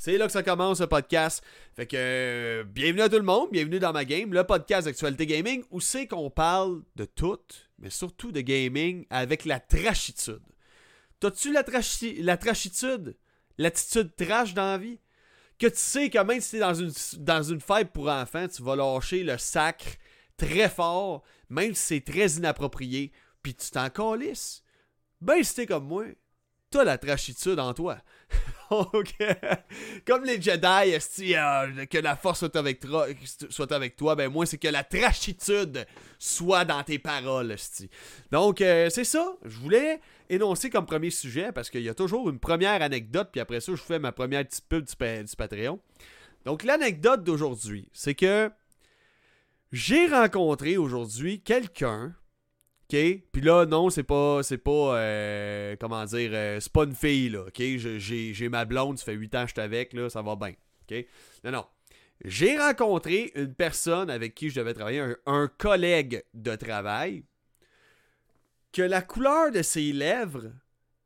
C'est là que ça commence le podcast. Fait que euh, bienvenue à tout le monde, bienvenue dans ma game, le podcast d'actualité gaming où c'est qu'on parle de tout, mais surtout de gaming avec la trachitude. T'as-tu la, la trachitude? L'attitude trash dans la vie? Que tu sais que même si t'es dans une, dans une pour enfants, tu vas lâcher le sacre très fort, même si c'est très inapproprié, puis tu t'en calisses. Ben si t'es comme moi, t'as la trachitude en toi. Ok. Comme les Jedi, euh, que la force soit avec, toi, ben moi c'est que la trachitude soit dans tes paroles. Donc euh, c'est ça, je voulais énoncer comme premier sujet parce qu'il y a toujours une première anecdote, puis après ça je fais ma première petite pub du Patreon. Donc l'anecdote d'aujourd'hui, c'est que j'ai rencontré aujourd'hui quelqu'un OK? Puis là, non, c'est pas. C'est pas. Euh, comment dire. Euh, c'est pas une fille, là. OK? J'ai ma blonde, ça fait 8 ans que je suis avec, là, ça va bien. OK? Non, non. J'ai rencontré une personne avec qui je devais travailler, un, collègue de travail, que la couleur de ses lèvres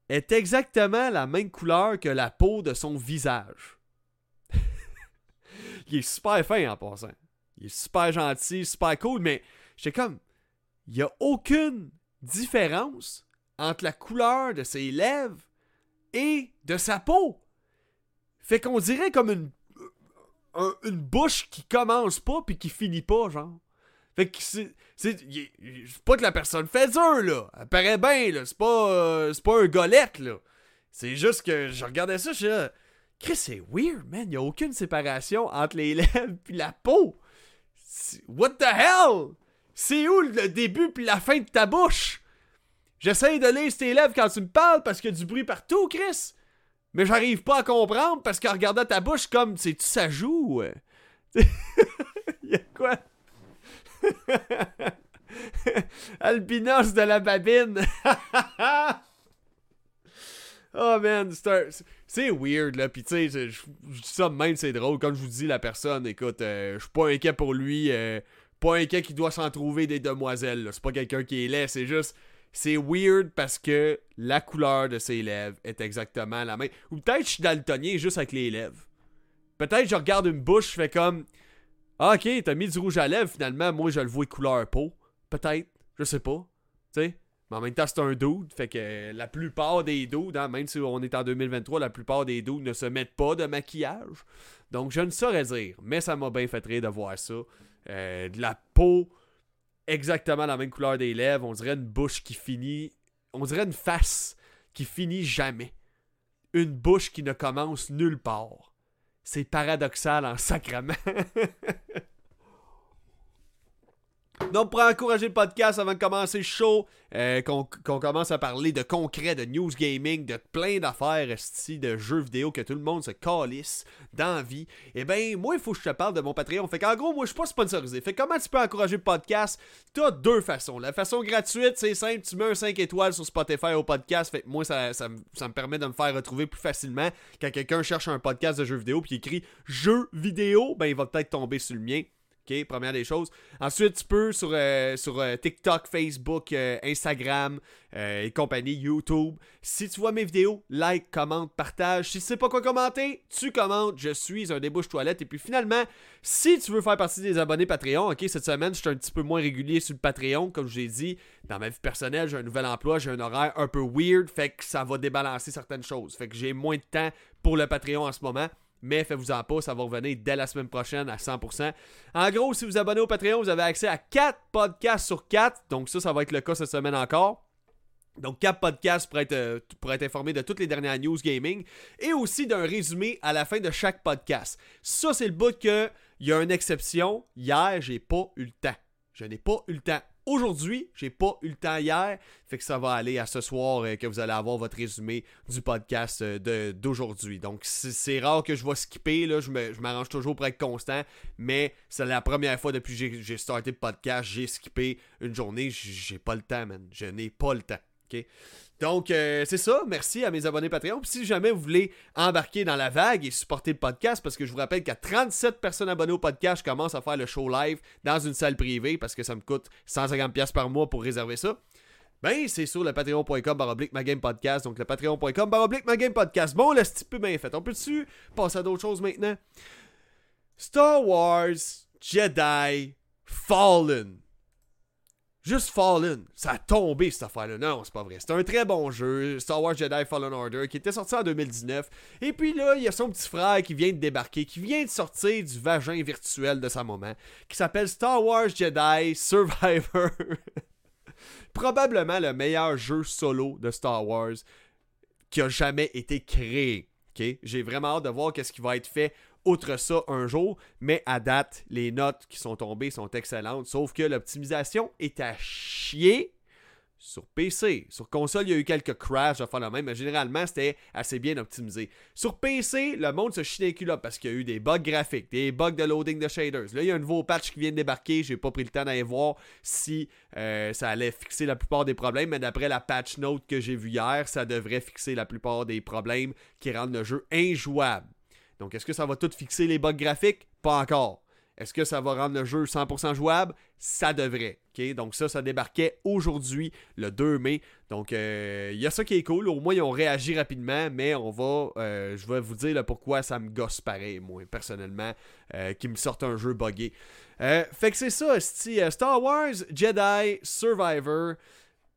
est exactement la même couleur que la peau de son visage. il est super fin en passant. Il est super gentil, super cool, mais j'étais comme il n'y a aucune différence entre la couleur de ses lèvres et de sa peau. Fait qu'on dirait comme une, bouche qui commence pas puis qui finit pas, genre. Fait que c'est. C'est pas que la personne fait dur, là. Elle paraît bien, là. C'est pas, euh, pas un golette, là. C'est juste que je regardais ça, je suis. Chris, c'est weird, man. Il a aucune séparation entre les lèvres puis la peau. What the hell? C'est où le début puis la fin de ta bouche? J'essaye de lire tes lèvres quand tu me parles parce qu'il y a du bruit partout, Chris. Mais j'arrive pas à comprendre parce qu'en regardant ta bouche, comme, tu ça joue. Il y a quoi? Albinos de la babine. oh man, c'est weird là. Puis tu sais, je dis ça même, c'est drôle. Comme je vous dis, la personne, écoute, euh, je suis pas inquiet pour lui. Euh, pas un qui doit s'en trouver des demoiselles. C'est pas quelqu'un qui est laid, c'est juste. C'est weird parce que la couleur de ses lèvres est exactement la même. Ou peut-être je suis daltonien juste avec les lèvres. Peut-être je regarde une bouche, je fais comme. Ah, ok, t'as mis du rouge à lèvres, finalement, moi je le vois couleur peau. Peut-être, je sais pas. Tu sais. Mais en même temps, c'est un dude. Fait que la plupart des dudes, hein, même si on est en 2023, la plupart des dudes ne se mettent pas de maquillage. Donc je ne saurais dire. Mais ça m'a bien fait rire de voir ça. Euh, de la peau exactement la même couleur des lèvres. On dirait une bouche qui finit. On dirait une face qui finit jamais. Une bouche qui ne commence nulle part. C'est paradoxal en sacrament. Donc, pour encourager le podcast avant de commencer show, euh, qu'on commence à parler de concret, de news gaming, de plein d'affaires, de jeux vidéo que tout le monde se calisse d'envie, eh ben, moi, il faut que je te parle de mon Patreon. Fait qu'en gros, moi, je suis pas sponsorisé. Fait comment tu peux encourager le podcast? T'as deux façons. La façon gratuite, c'est simple, tu mets un 5 étoiles sur Spotify au podcast. Fait que moi, ça, ça, ça me permet de me faire retrouver plus facilement. Quand quelqu'un cherche un podcast de jeux vidéo puis écrit jeux vidéo, ben, il va peut-être tomber sur le mien. OK, première des choses. Ensuite, tu peux sur, euh, sur euh, TikTok, Facebook, euh, Instagram et compagnie, YouTube. Si tu vois mes vidéos, like, commente, partage. Si tu sais pas quoi commenter, tu commentes. Je suis un débouche toilette. Et puis finalement, si tu veux faire partie des abonnés Patreon, OK, cette semaine, je suis un petit peu moins régulier sur le Patreon. Comme je l'ai dit, dans ma vie personnelle, j'ai un nouvel emploi, j'ai un horaire un peu weird. Fait que ça va débalancer certaines choses. Fait que j'ai moins de temps pour le Patreon en ce moment mais faites-vous-en pas, ça va revenir dès la semaine prochaine à 100%. En gros, si vous abonnez au Patreon, vous avez accès à 4 podcasts sur 4, donc ça, ça va être le cas cette semaine encore. Donc, 4 podcasts pour être, euh, pour être informé de toutes les dernières news gaming et aussi d'un résumé à la fin de chaque podcast. Ça, c'est le bout que il y a une exception. Hier, j'ai pas eu le temps. Je n'ai pas eu le temps. Aujourd'hui, j'ai pas eu le temps hier, fait que ça va aller à ce soir euh, que vous allez avoir votre résumé du podcast euh, d'aujourd'hui. Donc c'est rare que je vais skipper, je m'arrange toujours pour être constant, mais c'est la première fois depuis que j'ai starté le podcast, j'ai skippé une journée, j'ai pas le temps, man. Je n'ai pas le temps. Donc, euh, c'est ça. Merci à mes abonnés Patreon. Si jamais vous voulez embarquer dans la vague et supporter le podcast, parce que je vous rappelle qu'à 37 personnes abonnées au podcast, je commence à faire le show live dans une salle privée parce que ça me coûte 150$ par mois pour réserver ça. Ben, c'est sur le patreon.com baroblique podcast. Donc, le patreon.com baroblique podcast. Bon, le petit peu bien fait. On peut-tu passer à d'autres choses maintenant? Star Wars Jedi Fallen. Juste Fallen. Ça a tombé cette affaire-là. Non, c'est pas vrai. C'est un très bon jeu. Star Wars Jedi Fallen Order qui était sorti en 2019. Et puis là, il y a son petit frère qui vient de débarquer, qui vient de sortir du vagin virtuel de sa maman, qui s'appelle Star Wars Jedi Survivor. Probablement le meilleur jeu solo de Star Wars qui a jamais été créé. J'ai vraiment hâte de voir qu'est-ce qui va être fait outre ça un jour, mais à date, les notes qui sont tombées sont excellentes, sauf que l'optimisation est à chier sur PC. Sur console, il y a eu quelques crashs à faire mais généralement, c'était assez bien optimisé. Sur PC, le monde se chie les parce qu'il y a eu des bugs graphiques, des bugs de loading de shaders. Là, il y a un nouveau patch qui vient de débarquer. J'ai pas pris le temps d'aller voir si euh, ça allait fixer la plupart des problèmes, mais d'après la patch note que j'ai vue hier, ça devrait fixer la plupart des problèmes qui rendent le jeu injouable. Donc, est-ce que ça va tout fixer les bugs graphiques? Pas encore. Est-ce que ça va rendre le jeu 100% jouable? Ça devrait. Donc ça, ça débarquait aujourd'hui, le 2 mai. Donc il euh, y a ça qui est cool. Au moins, ils ont réagi rapidement, mais on va... Euh, je vais vous dire pourquoi ça me gosse pareil, moi, personnellement, euh, me sortent un jeu buggé. fait que c'est ça, Star Wars Jedi Survivor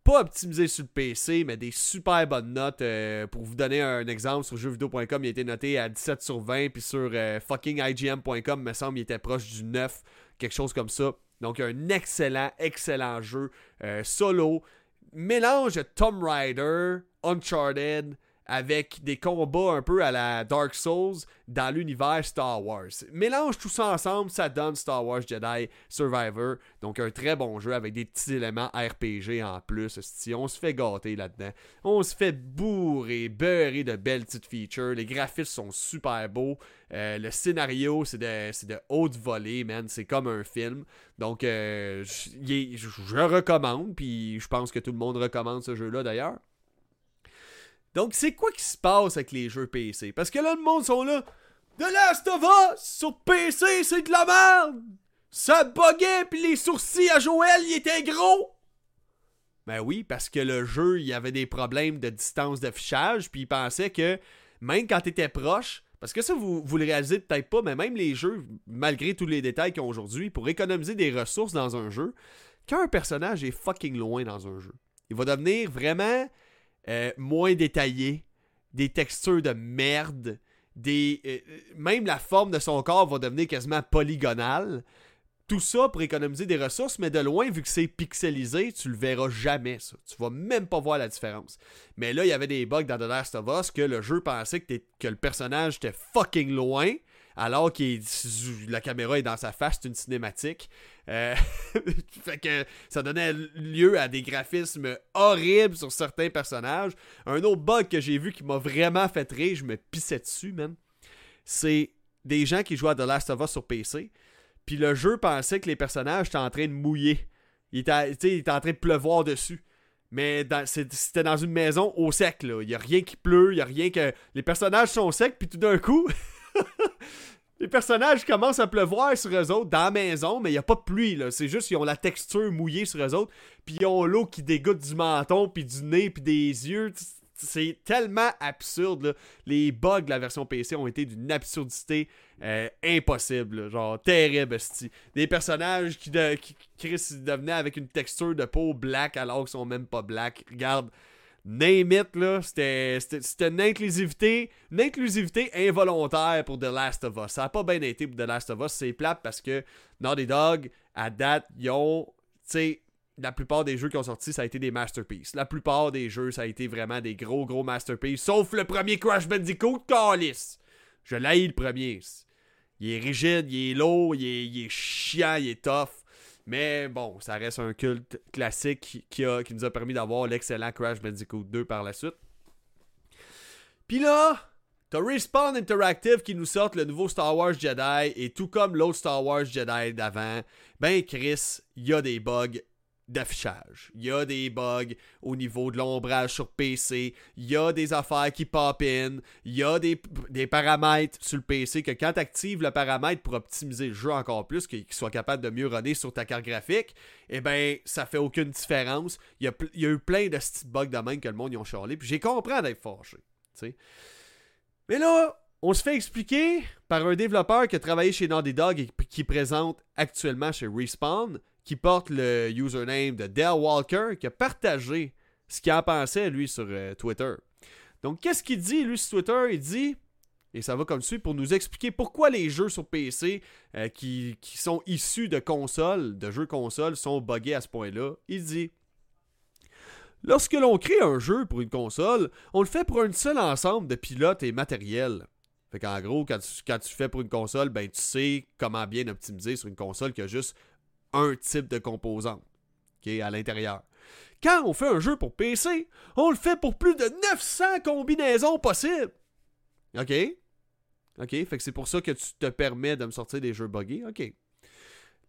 pas optimisé sur le PC, mais des super bonnes notes. Euh, pour vous donner un exemple, sur jeuxvideo.com, il a été noté à 17 sur 20, puis sur euh, fuckingigm.com, me semble, il était proche du 9, quelque chose comme ça. Donc, un excellent, excellent jeu euh, solo. Mélange Tomb Raider, Uncharted, avec des combats un peu à la Dark Souls dans l'univers Star Wars. Mélange tout ça ensemble, ça donne Star Wars Jedi Survivor. Donc un très bon jeu avec des petits éléments RPG en plus. On se fait gâter là-dedans. On se fait bourrer, beurrer de belles petites features. Les graphismes sont super beaux. Euh, le scénario, c'est de, de, haute volée, man. C'est comme un film. Donc, euh, je, je recommande. Puis, je pense que tout le monde recommande ce jeu-là d'ailleurs. Donc, c'est quoi qui se passe avec les jeux PC? Parce que là, le monde sont là. The Last of sur PC, c'est de la merde! Ça buguait, puis les sourcils à Joël, ils étaient gros! Ben oui, parce que le jeu, il y avait des problèmes de distance d'affichage, puis il pensait que même quand t'étais proche, parce que ça, vous, vous le réalisez peut-être pas, mais même les jeux, malgré tous les détails qu'ils ont aujourd'hui, pour économiser des ressources dans un jeu, quand un personnage est fucking loin dans un jeu, il va devenir vraiment euh, moins détaillé, des textures de merde, des euh, euh, même la forme de son corps va devenir quasiment polygonale. Tout ça pour économiser des ressources, mais de loin, vu que c'est pixelisé, tu le verras jamais, ça. Tu vas même pas voir la différence. Mais là, il y avait des bugs dans The Last of Us que le jeu pensait que, que le personnage était fucking loin, alors que la caméra est dans sa face, c'est une cinématique. Euh, fait que ça donnait lieu à des graphismes horribles sur certains personnages. Un autre bug que j'ai vu qui m'a vraiment fait rire, je me pissais dessus, man. C'est des gens qui jouaient à The Last of Us sur PC. Puis le jeu pensait que les personnages étaient en train de mouiller. Il était, il était en train de pleuvoir dessus. Mais c'était dans une maison au sec, là. Il n'y a rien qui pleut, il a rien que. Les personnages sont secs, puis tout d'un coup. Les personnages commencent à pleuvoir sur eux autres dans la maison, mais il n'y a pas de pluie, là. C'est juste qu'ils ont la texture mouillée sur eux autres, puis ils ont l'eau qui dégoûte du menton, puis du nez, puis des yeux. C'est tellement absurde, Les bugs de la version PC ont été d'une absurdité euh, impossible, genre terrible, Des personnages qui, de, qui, devenaient avec une texture de peau black alors qu'ils sont même pas black. Regarde, name it, là, c'était une inclusivité, une inclusivité involontaire pour The Last of Us. Ça n'a pas bien été pour The Last of Us, c'est plate parce que Naughty Dog, à date, ils ont, tu sais, la plupart des jeux qui ont sorti, ça a été des masterpieces. La plupart des jeux, ça a été vraiment des gros, gros masterpieces. Sauf le premier Crash Bandicoot, Callis. Je l'ai le premier. Il est rigide, il est lourd, il est, il est chiant, il est tough. Mais bon, ça reste un culte classique qui, nous a permis d'avoir l'excellent Crash Bandicoot 2 par la suite. Puis là, t'as Respawn Interactive qui nous sort le nouveau Star Wars Jedi et tout comme l'autre Star Wars Jedi d'avant, ben Chris, il y a des bugs d'affichage. Il y a des bugs au niveau de l'ombrage sur PC. Il y a des affaires qui pop in. Il y a des, paramètres sur le PC que quand tu actives le paramètre pour optimiser le jeu encore plus, qu'il soit capable de mieux runner sur ta carte graphique, eh ben ça fait aucune différence. Il y a, y a eu plein de petits bugs de même que le monde y ont charlé. Puis j'ai compris d'être fâché. Mais là, on se fait expliquer par un développeur qui a travaillé chez Naughty Dog et qui présente actuellement chez Respawn qui porte le username de Dale Walker, qui a partagé ce qu'il en pensait, lui, sur euh, Twitter. Donc, qu'est-ce qu'il dit, lui, sur Twitter? Il dit, et ça va comme suit, pour nous expliquer pourquoi les jeux sur PC euh, qui, qui, sont issus de consoles, de jeux consoles, sont buggés à ce point-là. Il dit Lorsque l'on crée un jeu pour une console, on le fait pour un seul ensemble de pilotes et matériel. Fait qu'en gros, quand tu, quand tu fais pour une console, ben tu sais comment bien optimiser sur une console qui a juste un type de composante est à l'intérieur. Quand on fait un jeu pour PC, on le fait pour plus de 900 combinaisons possibles. OK? OK? Fait que c'est pour ça que tu te permets de me sortir des jeux buggés. OK.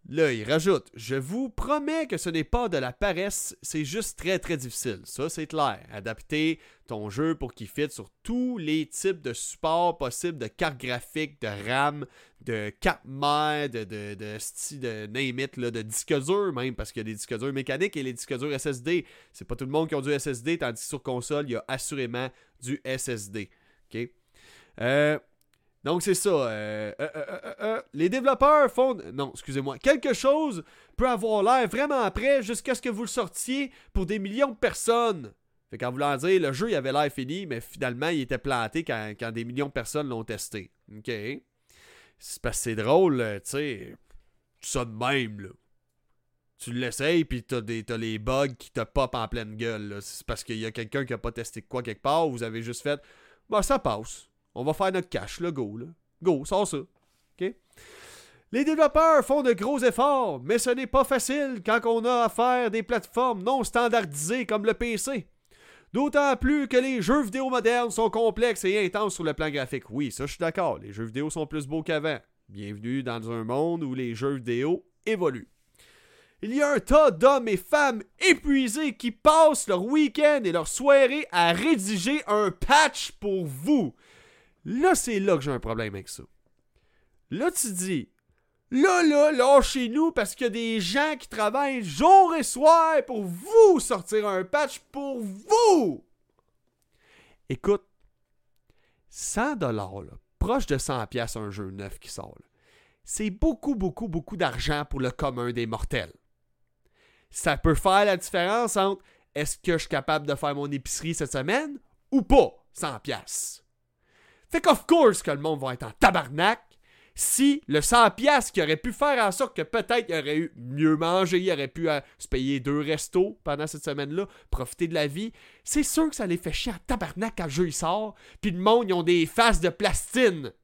Là, il rajoute Je vous promets que ce n'est pas de la paresse, c'est juste très très difficile. Ça, c'est clair. Adapter ton jeu pour qu'il fitte sur tous les types de supports possibles de cartes graphiques, de RAM, de carte mère, de, de, de, de name it, de disque dur même, parce qu'il y a des disques durs mécaniques et les disques durs SSD. C'est pas tout le monde qui a du SSD, tandis que sur console, il y a assurément du SSD. OK? Euh, donc c'est ça. Euh, euh, euh, les développeurs font... Non, excusez-moi. Quelque chose peut avoir l'air vraiment prêt jusqu'à ce que vous le sortiez pour des millions de personnes. Fait qu'en voulant dire, le jeu il avait l'air fini, mais finalement il était planté quand, des millions de personnes l'ont testé. OK? C'est parce que drôle, tu sais. Ça de même, là. Tu l'essayes, puis t'as, as les bugs qui te pop en pleine gueule. C'est parce qu'il y a quelqu'un qui a pas testé quoi quelque part, vous avez juste fait, bah ça passe. On va faire notre cash, le go, là. Go, sors ça. OK? Les développeurs font de gros efforts, mais ce n'est pas facile quand on a à faire des plateformes non standardisées comme le PC. D'autant plus que les jeux vidéo modernes sont complexes et intenses sur le plan graphique. Oui, ça je suis d'accord, les jeux vidéo sont plus beaux qu'avant. Bienvenue dans un monde où les jeux vidéo évoluent. Il y a un tas d'hommes et femmes épuisés qui passent leur week-end et leur soirée à rédiger un patch pour vous. Là, c'est là que j'ai un problème avec ça. Là, tu dis, là, là, lâchez-nous parce qu'il y a des gens qui travaillent jour et soir pour vous sortir un patch pour vous. Écoute, 100 dollars, proche de 100 pièces un jeu neuf qui sort, c'est beaucoup, beaucoup, beaucoup d'argent pour le commun des mortels. Ça peut faire la différence entre est-ce que je suis capable de faire mon épicerie cette semaine ou pas, 100 pièces. Fait qu'of course que le monde va être en tabarnak si le 100 pièces qui aurait pu faire en sorte que peut-être il aurait eu mieux manger, il aurait pu euh, se payer deux restos pendant cette semaine-là, profiter de la vie, c'est sûr que ça les fait chier en tabarnak quand le jeu il sort, puis le monde ils ont des faces de plastine.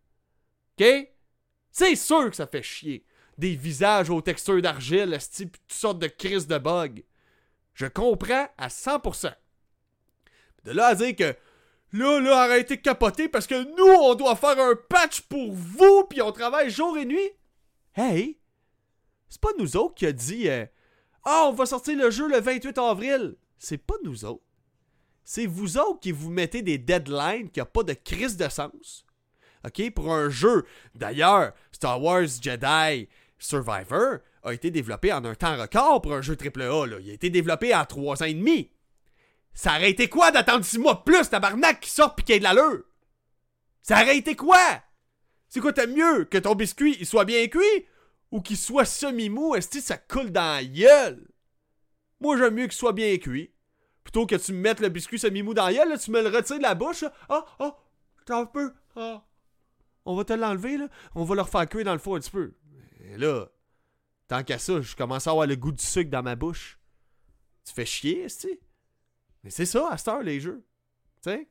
OK? C'est sûr que ça fait chier. Des visages aux textures d'argile, type toutes sortes de crises de bugs. Je comprends à 100%. De là à dire que Là, là, arrêtez de capoter parce que nous, on doit faire un patch pour vous, puis on travaille jour et nuit. Hey, c'est pas nous autres qui a dit euh, Ah, on va sortir le jeu le 28 avril. C'est pas nous autres. C'est vous autres qui vous mettez des deadlines qui n'ont pas de crise de sens. OK? Pour un jeu. D'ailleurs, Star Wars Jedi Survivor a été développé en un temps record pour un jeu AAA. Il a été développé en trois ans et demi. Ça aurait quoi d'attendre six mois plus, tabarnak, qui sort pis qu'il ait de l'allure? Ça aurait quoi? C'est quoi, t'aimes mieux que ton biscuit il soit bien cuit ou qu'il soit semi-mou, est-ce que ça coule dans la gueule? Moi, j'aime mieux qu'il soit bien cuit. Plutôt que tu me mettes le biscuit semi-mou dans la gueule, tu me le retires de la bouche. Ah, ah, t'as un peu. Ah. On va te l'enlever, là. On va le refaire cuire dans le four un petit peu. Et là, tant qu'à ça, je commence à avoir le goût du sucre dans ma bouche. Tu fais chier, est-ce mais c'est ça, à cette heure, les jeux. Tu sais?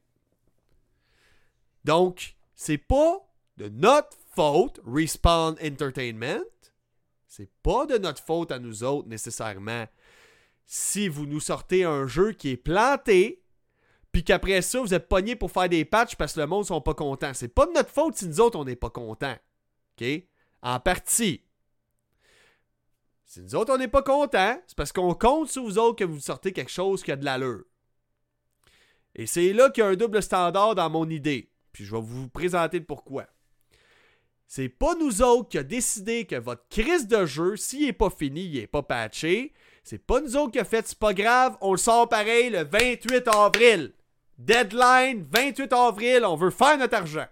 Donc, c'est pas de notre faute, Respawn Entertainment. C'est pas de notre faute à nous autres, nécessairement. Si vous nous sortez un jeu qui est planté, puis qu'après ça, vous êtes pogné pour faire des patchs parce que le monde sont pas contents. C'est pas de notre faute si nous autres, on n'est pas contents. OK? En partie. Si nous autres, on n'est pas contents, c'est parce qu'on compte sur vous autres que vous sortez quelque chose qui a de l'allure. Et c'est là qu'il y a un double standard dans mon idée. Puis je vais vous présenter le pourquoi. C'est pas nous autres qui a décidé que votre crise de jeu, s'il est pas fini, il est pas patché. C'est pas nous autres qui a fait, c'est pas grave, on le sort pareil le 28 avril. Deadline, 28 avril, on veut faire notre argent.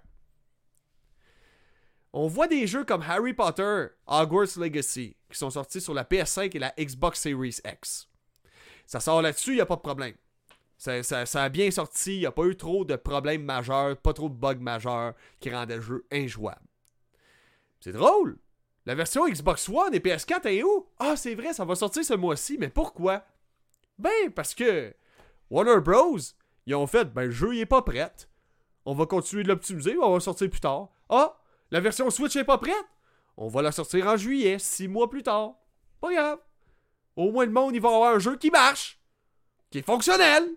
On voit des jeux comme Harry Potter, Hogwarts Legacy, qui sont sortis sur la PS5 et la Xbox Series X. Ça sort là-dessus, il n'y a pas de problème. Ça, a bien sorti, il n'y a pas eu trop de problèmes majeurs, pas trop de bugs majeurs qui rendaient le jeu injouable. C'est drôle! La version Xbox One et PS4 est où? Ah, c'est vrai, ça va sortir ce mois-ci, mais pourquoi? Ben, parce que Warner Bros. Ils ont fait, ben, le jeu, il est pas prêt. On va continuer de l'optimiser, on va sortir plus tard. Ah, la version Switch est pas prête? On va la sortir en juillet, six mois plus tard. Pas grave. Au moins, le monde, il va avoir un jeu qui marche, qui est fonctionnel,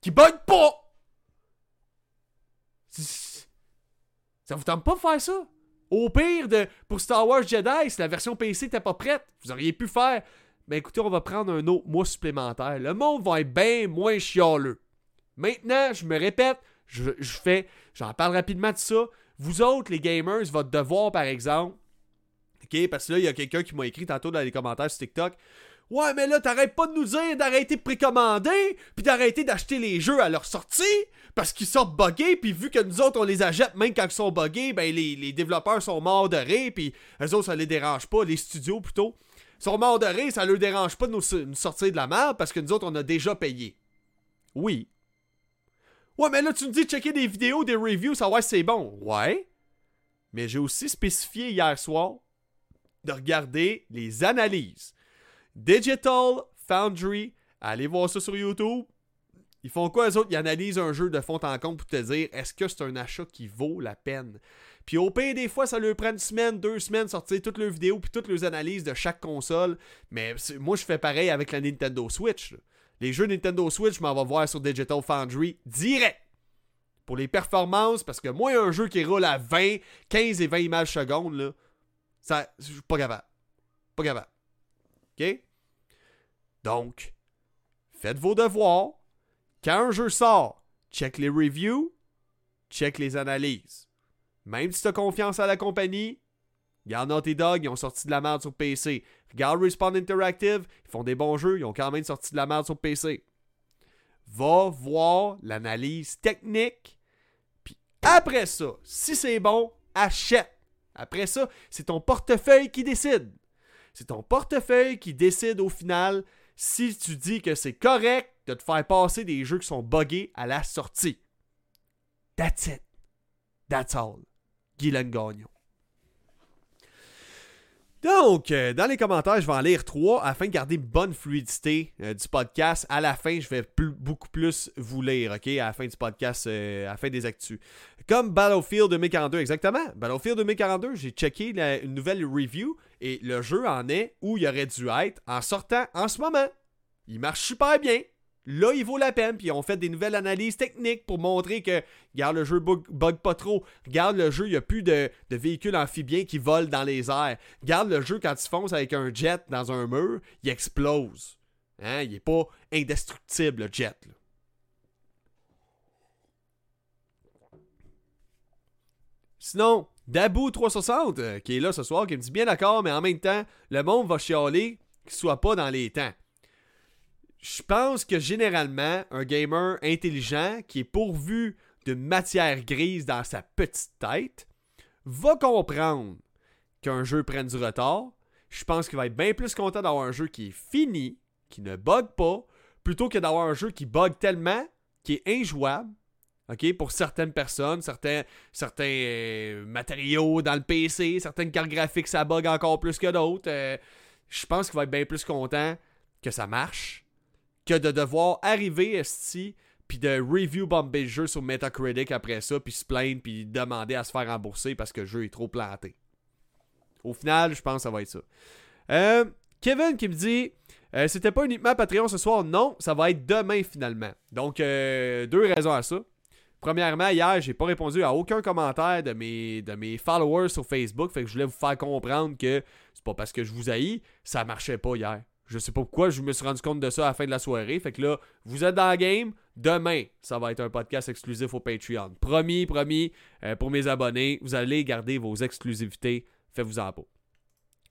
qui bug pas. Ça vous tente pas de faire ça? Au pire, de, pour Star Wars Jedi, si la version PC n'était pas prête, vous auriez pu faire. Ben écoutez, on va prendre un autre mois supplémentaire. Le monde va être bien moins chialeux. Maintenant, je me répète, je, je fais, j'en parle rapidement de ça. Vous autres, les gamers, votre devoir, par exemple, OK, parce que là, il y a quelqu'un qui m'a écrit tantôt dans les commentaires sur TikTok. Ouais, mais là, t'arrêtes pas de nous dire d'arrêter de précommander, puis d'arrêter d'acheter les jeux à leur sortie, parce qu'ils sortent buggés, puis vu que nous autres, on les achète même quand ils sont buggés, ben les, développeurs sont morts de rire, puis eux autres, ça les dérange pas, les studios plutôt. Sont morts de rire, ça leur dérange pas de nous, sortir de la merde, parce que nous autres, on a déjà payé. Oui. Ouais, mais là, tu nous dis de checker des vidéos, des reviews, savoir si c'est bon. Ouais. Mais j'ai aussi spécifié hier soir de regarder les analyses Digital Foundry. Allez voir ça sur YouTube. Ils font quoi, eux autres? Ils analysent un jeu de fond en compte pour te dire est-ce que c'est un achat qui vaut la peine? Puis au pire, des fois, ça leur prend une semaine, deux semaines, sortir toutes leurs vidéos puis toutes leurs analyses de chaque console. Mais moi, je fais pareil avec la Nintendo Switch. Les jeux Nintendo Switch, je m'en vais voir sur Digital Foundry direct. Pour les performances, parce que moi, un jeu qui roule à 20, 15 et 20 images secondes, là, ça, je suis pas capable. Pas capable. Donc, faites vos devoirs. Quand un jeu sort, check les reviews, check les analyses. Même si tu as confiance à la compagnie, regarde Naughty Dog, ils ont sorti de la merde sur PC. Regarde Respawn Interactive, ils font des bons jeux, ils ont quand même sorti de la merde sur PC. Va voir l'analyse technique, puis après ça, si c'est bon, achète. Après ça, c'est ton portefeuille qui décide. C'est ton portefeuille qui décide au final si tu dis que c'est correct de te faire passer des jeux qui sont buggés à la sortie. That's it. That's all. Guylaine Gagnon. Donc, euh, dans les commentaires, je vais en lire trois afin de garder une bonne fluidité euh, du podcast. À la fin, je vais beaucoup plus vous lire, OK, à la fin du podcast, euh, à la fin des actus. Comme Battlefield 2042, exactement. Battlefield 2042, j'ai checké une nouvelle review et le jeu en est où il aurait dû être en sortant en ce moment. Il marche super bien. Là, il vaut la peine. Puis, on fait des nouvelles analyses techniques pour montrer que, regarde, le jeu bug, bug pas trop. Regarde le jeu, il n'y a plus de, véhicules amphibiens qui volent dans les airs. Regarde le jeu, quand il fonce avec un jet dans un mur, il explose. Hein? Il n'est pas indestructible, le jet. Sinon, Dabou360, euh, qui est là ce soir, qui me dit bien d'accord, mais en même temps, le monde va chialer qu'il soit pas dans les temps je pense que généralement, un gamer intelligent qui est pourvu de matière grise dans sa petite tête va comprendre qu'un jeu prenne du retard. Je pense qu'il va être bien plus content d'avoir un jeu qui est fini, qui ne bug pas, plutôt que d'avoir un jeu qui bug tellement, qui est injouable. OK, pour certaines personnes, certains, certains euh, matériaux dans le PC, certaines cartes graphiques, ça bug encore plus que d'autres. Euh, je pense qu'il va être bien plus content que ça marche que de devoir arriver esti puis de review bomber le jeu sur Metacritic après ça, puis se plaindre, puis demander à se faire rembourser parce que le jeu est trop planté. Au final, je pense que ça va être ça. Euh, Kevin qui me dit C'était pas uniquement Patreon ce soir. Non, ça va être demain finalement. Donc, euh, deux raisons à ça. Premièrement, hier, j'ai pas répondu à aucun commentaire de mes, followers sur Facebook. Fait que je voulais vous faire comprendre que c'est pas parce que je vous haïs, ça marchait pas hier. Je sais pas pourquoi, je me suis rendu compte de ça à la fin de la soirée. Fait que là, vous êtes dans la game. Demain, ça va être un podcast exclusif au Patreon. Promis, promis, euh, pour mes abonnés, vous allez garder vos exclusivités. Faites-vous-en pas.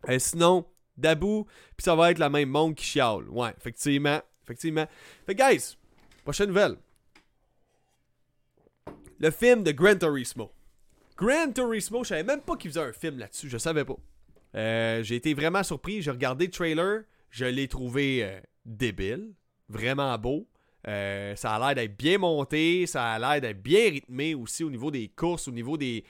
Euh, sinon, Dabou, puis ça va être la même monde qui chiale. Ouais, effectivement. Effectivement. Fait que, guys, prochaine nouvelle. Le film de Gran Turismo. Gran Turismo, je savais même pas qu'il faisait un film là-dessus. Je savais pas. Euh, j'ai été vraiment surpris. J'ai regardé le trailer. Je l'ai trouvé euh, débile. Vraiment beau. Euh, ça a l'air d'être bien monté. Ça a l'air d'être bien rythmé aussi au niveau des courses, au niveau des.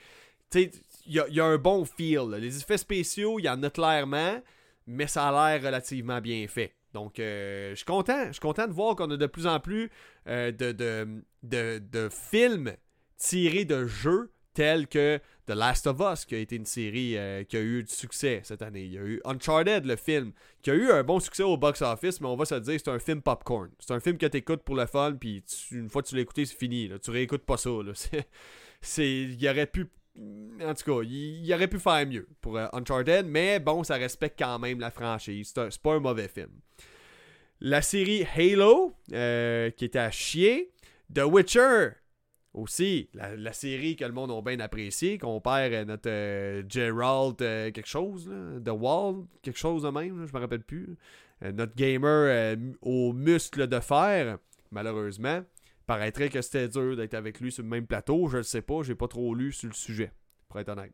Tu sais, il y, a un bon feel. Les effets spéciaux, il y en a clairement. Mais ça a l'air relativement bien fait. Donc, je suis content. Je suis content de voir qu'on a de plus en plus de, de, de films tirés de jeux tels que The Last of Us, qui a été une série euh, qui a eu du succès cette année. Il y a eu Uncharted, le film, qui a eu un bon succès au box-office, mais on va se dire c'est un film popcorn. C'est un film que tu écoutes pour le fun, puis une fois que tu l'as écouté, c'est fini. Tu réécoutes pas ça. Il aurait pu en tout cas, il, aurait pu faire mieux pour euh, Uncharted, mais bon, ça respecte quand même la franchise. C'est, pas un mauvais film. La série Halo, euh, qui était à chier. The Witcher, aussi, la, série que le monde a bien apprécié, qu'on perd euh, notre euh, Gerald euh, quelque chose, là, The Wall, quelque chose de même, je me rappelle plus. notre gamer au muscle de fer, malheureusement. Paraîtrait que c'était dur d'être avec lui sur le même plateau, je ne sais pas, j'ai pas trop lu sur le sujet, pour être honnête.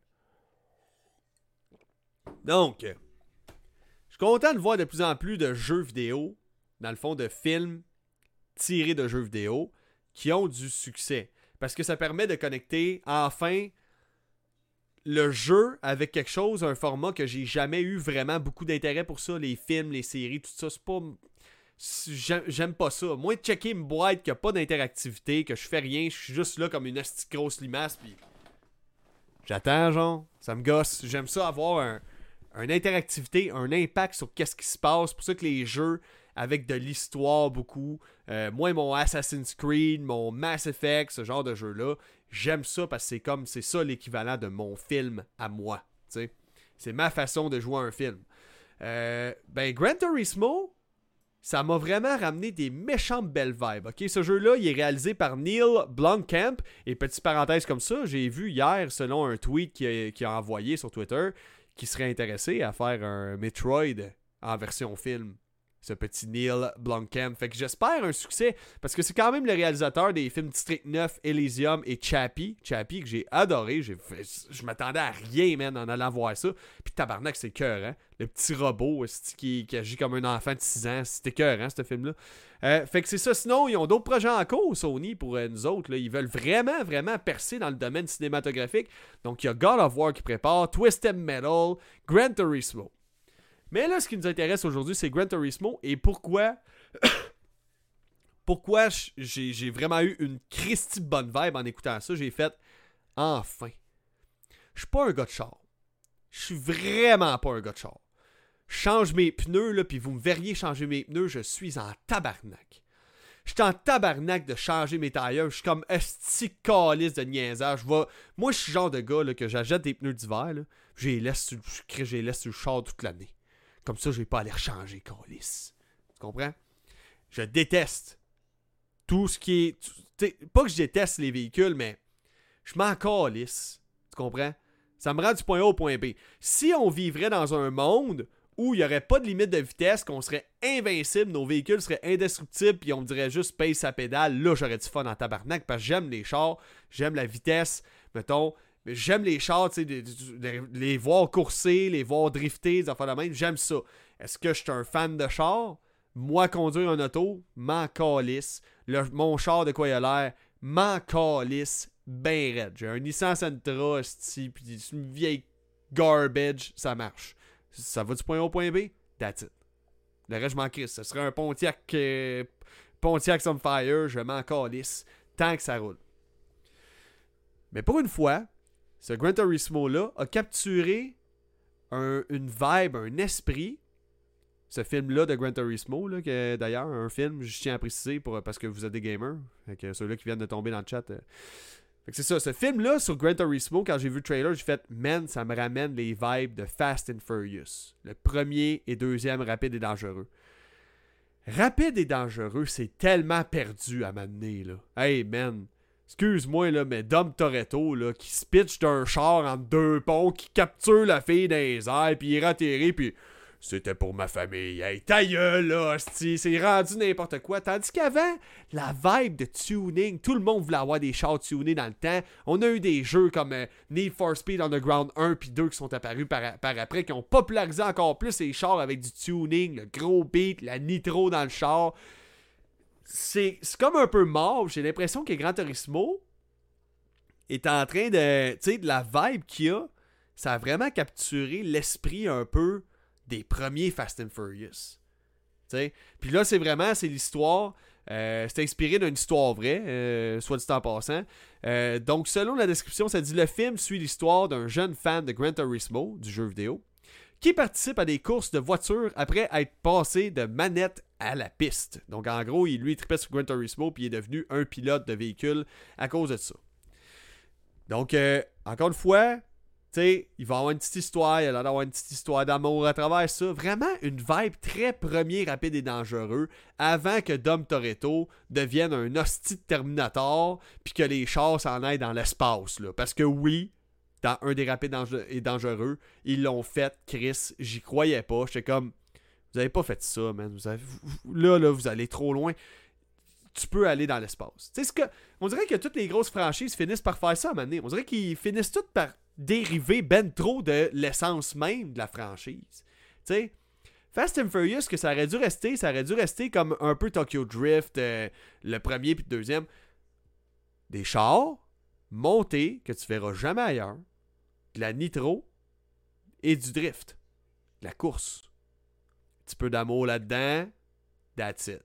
Donc, je suis content de voir de plus en plus de jeux vidéo, dans le fond de films tirés de jeux vidéo, qui ont du succès. Parce que ça permet de connecter enfin le jeu avec quelque chose, un format que j'ai jamais eu vraiment beaucoup d'intérêt pour ça, les films, les séries, tout ça. C'est pas. J'aime pas ça. Moi, checker une boîte qui a pas d'interactivité, que je fais rien, je suis juste là comme une asti grosse limace, puis. J'attends, genre. Ça me gosse. J'aime ça avoir un, une interactivité, un impact sur qu'est-ce qui se passe. C'est pour ça que les jeux, avec de l'histoire beaucoup. Euh, moi, mon Assassin's Creed, mon Mass Effect, ce genre de jeu-là, j'aime ça parce que c'est comme, c'est ça l'équivalent de mon film à moi. C'est ma façon de jouer un film. Euh, ben, Gran Turismo, ça m'a vraiment ramené des méchantes belles vibes. Ce jeu-là, il est réalisé par Neil Blomkamp. Et petite parenthèse comme ça, j'ai vu hier, selon un tweet qu'il a, envoyé sur Twitter, qu'il serait intéressé à faire un Metroid en version film ce petit Neil Blomkamp. Fait que j'espère un succès parce que c'est quand même le réalisateur des films District 9, Elysium et Chappie. Chappie que j'ai adoré. Je m'attendais à rien, man, en allant voir ça. Puis tabarnak, c'est cœur, hein. Le petit robot qui, qui, agit comme un enfant de 6 ans. C'était cœur, hein, ce film-là. Euh, fait que c'est ça. Sinon, ils ont d'autres projets en cours, Sony, pour euh, nous autres. Là. Ils veulent vraiment, vraiment percer dans le domaine cinématographique. Donc, il y a God of War qui prépare, Twisted Metal, Gran Turismo. Mais là, ce qui nous intéresse aujourd'hui, c'est Gran Turismo et pourquoi. pourquoi j'ai vraiment eu une Christie bonne vibe en écoutant ça. J'ai fait. Enfin. Je suis pas un gars de char. Je suis vraiment pas un gars de char. change mes pneus, là, puis vous me verriez changer mes pneus, je suis en tabarnak. Je suis en tabarnak de changer mes tailleurs. Je suis comme esti calice de niaisage. Moi, je suis le genre de gars là, que j'achète des pneus d'hiver. Je les laisse sur le char toute l'année. Comme ça, je vais pas aller rechanger, Colis. Tu comprends? Je déteste tout ce qui est. Pas que je déteste les véhicules, mais je m'en calisse. Tu comprends? Ça me rend du point A au point B. Si on vivrait dans un monde où il n'y aurait pas de limite de vitesse, qu'on serait invincible, nos véhicules seraient indestructibles, puis on me dirait juste paye sa pédale, là j'aurais du fun en tabarnak parce que j'aime les chars, j'aime la vitesse, mettons, J'aime les chars, tu sais, les voir courser, les voir drifter, des affaires de même. J'aime ça. Est-ce que je suis un fan de chars? Moi, conduire un auto, m'en calisse. mon char de quoi il a l'air, m'en calisse ben raide. J'ai un Nissan Sentra, puis une vieille garbage, ça marche. Ça va du point A au point B? That's it. Le reste, je m'en crisse. Ce serait un Pontiac, euh, Pontiac Sunfire, je m'en calisse tant que ça roule. Mais pour une fois, ce Gran Turismo-là a capturé une vibe, un esprit ce film-là de Gran Turismo, là, que d'ailleurs, un film, je tiens à préciser pour, parce que vous êtes des gamers, que ceux-là qui viennent de tomber dans le chat. euh. C'est ça, ce film-là sur Gran Turismo, quand j'ai vu le trailer, j'ai fait, man, ça me ramène les vibes de Fast and Furious. Le premier et deuxième Rapide et Dangereux. Rapide et Dangereux, c'est tellement perdu à m'amener, là. Hey, man. Excuse-moi, là, mais Dom Toretto, là, qui se pitch d'un char entre deux ponts, qui capture la fille dans airs, puis il atterrit, puis c'était pour ma famille. Hey, ta là, c'est rendu n'importe quoi. Tandis qu'avant, la vibe de tuning, tout le monde voulait avoir des chars tunés dans le temps. On a eu des jeux comme euh, Need for Speed Underground 1 puis 2 qui sont apparus par, par après, qui ont popularisé encore plus les chars avec du tuning, le gros beat, la nitro dans le char. C'est comme un peu mort. J'ai l'impression que Gran Turismo est en train de. Tu sais, de la vibe qu'il y a, ça a vraiment capturé l'esprit un peu des premiers Fast and Furious. Tu sais? Puis là, c'est vraiment, c'est l'histoire. euh, c'est inspiré d'une histoire vraie, euh, soit dit en passant. Euh, donc, selon la description, ça dit le film suit l'histoire d'un jeune fan de Gran Turismo, du jeu vidéo, qui participe à des courses de voitures après être passé de manette à la piste. Donc, en gros, il lui il tripait sur Gran Turismo puis il est devenu un pilote de véhicule à cause de ça. Donc, euh, encore une fois, tu sais, il va avoir une petite histoire, il a l'air d'avoir une petite histoire d'amour à travers ça. Vraiment une vibe très premier, rapide et dangereux avant que Dom Toretto devienne un hostie de Terminator puis que les chars s'en aillent dans l'espace. là. Parce que oui, dans un des rapides et dangereux, ils l'ont fait, Chris. J'y croyais pas. J'étais comme, vous avez pas fait ça, man. Vous là, là, vous allez trop loin. Tu peux aller dans l'espace. Ce que, on dirait que toutes les grosses franchises finissent par faire ça à. On dirait qu'ils finissent toutes par dériver ben trop de l'essence même de la franchise. Tu sais, Fast and Furious, que ça aurait dû rester, ça aurait dû rester comme un peu Tokyo Drift, euh, le premier puis le deuxième. Des chars montés que tu verras jamais ailleurs, de la nitro et du drift. De la course. Petit peu d'amour là-dedans, that's it.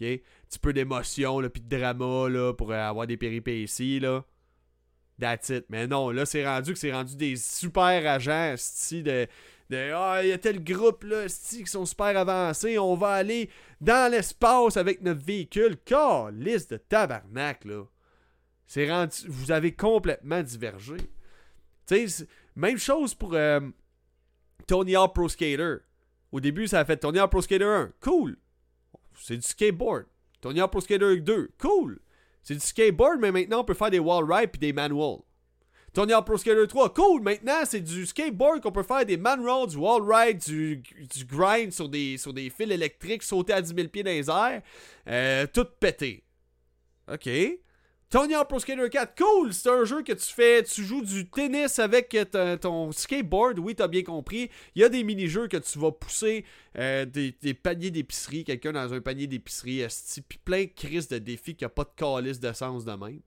OK? Un petit peu d'émotion, puis de drama, là, pour euh, avoir des péripéties, là. That's it. Mais non, là, c'est rendu que c'est rendu des super agents, de... de ah, il y a tel groupe, là, sti, qui sont super avancés, on va aller dans l'espace avec notre véhicule. liste de tabarnak, là. C'est rendu... Vous avez complètement divergé. Tu sais, même chose pour euh, Tony Hawk Pro Skater. Au début, ça a fait Hawk Pro Skater 1. Cool. C'est du skateboard. Tony Hawk Pro Skater 2. Cool. C'est du skateboard, mais maintenant, on peut faire des wall rides puis des manuals. Tony Hawk Pro Skater 3. Cool. Maintenant, c'est du skateboard qu'on peut faire des manuals, du wall ride, du, du grind sur des, sur des fils électriques, sauter à 10 000 pieds dans les airs. Euh, tout pété. OK. Tony Hawk Pro Skater 4, cool! C'est un jeu que tu fais, tu joues du tennis avec ton, skateboard, oui, t'as bien compris. Il y a des mini-jeux que tu vas pousser, euh, des, paniers d'épicerie, quelqu'un dans un panier d'épicerie, puis plein de crises de défis qui a pas de calice de sens de même.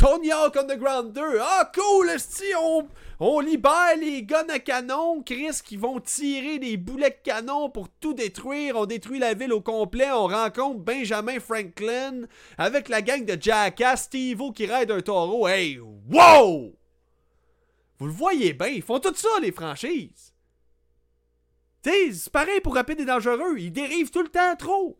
Tony Hawk Underground 2, ah cool, esti, on, on libère les guns à canon, Chris, qui vont tirer des boulets de canon pour tout détruire. On détruit la ville au complet, on rencontre Benjamin Franklin avec la gang de Jackass, Steve-O qui ride un taureau. Hey, wow! Vous le voyez bien, ils font tout ça, les franchises. Tu sais, c'est pareil pour Rapide et Dangereux, ils dérivent tout le temps trop.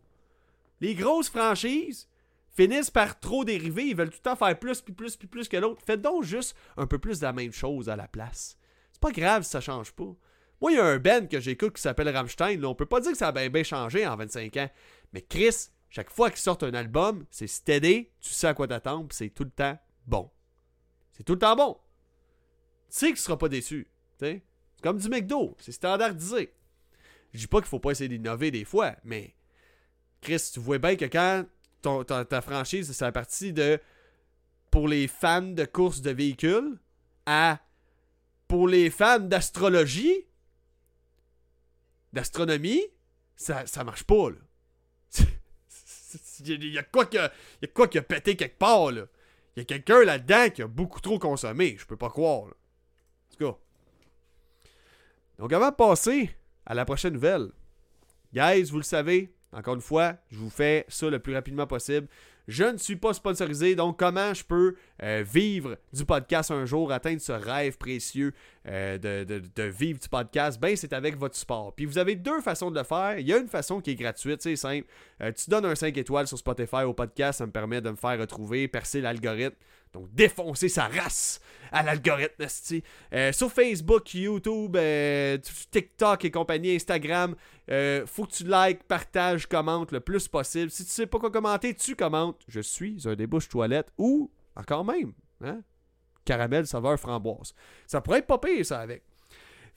Les grosses franchises finissent par trop dériver, ils veulent tout le temps faire plus, puis plus, puis plus que l'autre. Faites donc juste un peu plus de la même chose à la place. C'est pas grave si ça change pas. Moi, il y a un band que j'écoute qui s'appelle Rammstein, là, on peut pas dire que ça a bien, changé en 25 ans. Mais Chris, chaque fois qu'ils sortent un album, c'est steady, tu sais à quoi t'attendre, c'est tout le temps bon. C'est tout le temps bon. Tu sais que tu pas déçu. C'est comme du McDo, c'est standardisé. Je dis pas qu'il faut pas essayer d'innover des fois, mais Chris, tu vois bien que quand ta, franchise, c'est la partie de pour les fans de courses de véhicules à pour les fans d'astrologie, d'astronomie, ça, ça marche pas, là. Il y a quoi qui a, y a quoi qui a pété quelque part, là. Il y a quelqu'un là-dedans qui a beaucoup trop consommé. Je peux pas croire. En tout cas. Donc, avant de passer à la prochaine nouvelle, guys, vous le savez, encore une fois, je vous fais ça le plus rapidement possible. Je ne suis pas sponsorisé, donc comment je peux euh, vivre du podcast un jour, atteindre ce rêve précieux euh, de, vivre du podcast? Ben, c'est avec votre support. Puis vous avez deux façons de le faire. Il y a une façon qui est gratuite, c'est simple. Euh, tu donnes un 5 étoiles sur Spotify au podcast, ça me permet de me faire retrouver, percer l'algorithme. Donc, défoncer sa race à l'algorithme, euh, sur Facebook, YouTube, euh, TikTok et compagnie, Instagram, euh, faut que tu likes, partages, commentes le plus possible. Si tu sais pas quoi commenter, tu commentes. Je suis un débouche toilette ou, encore même, hein, caramel saveur framboise. Ça pourrait être pas pire, ça, avec.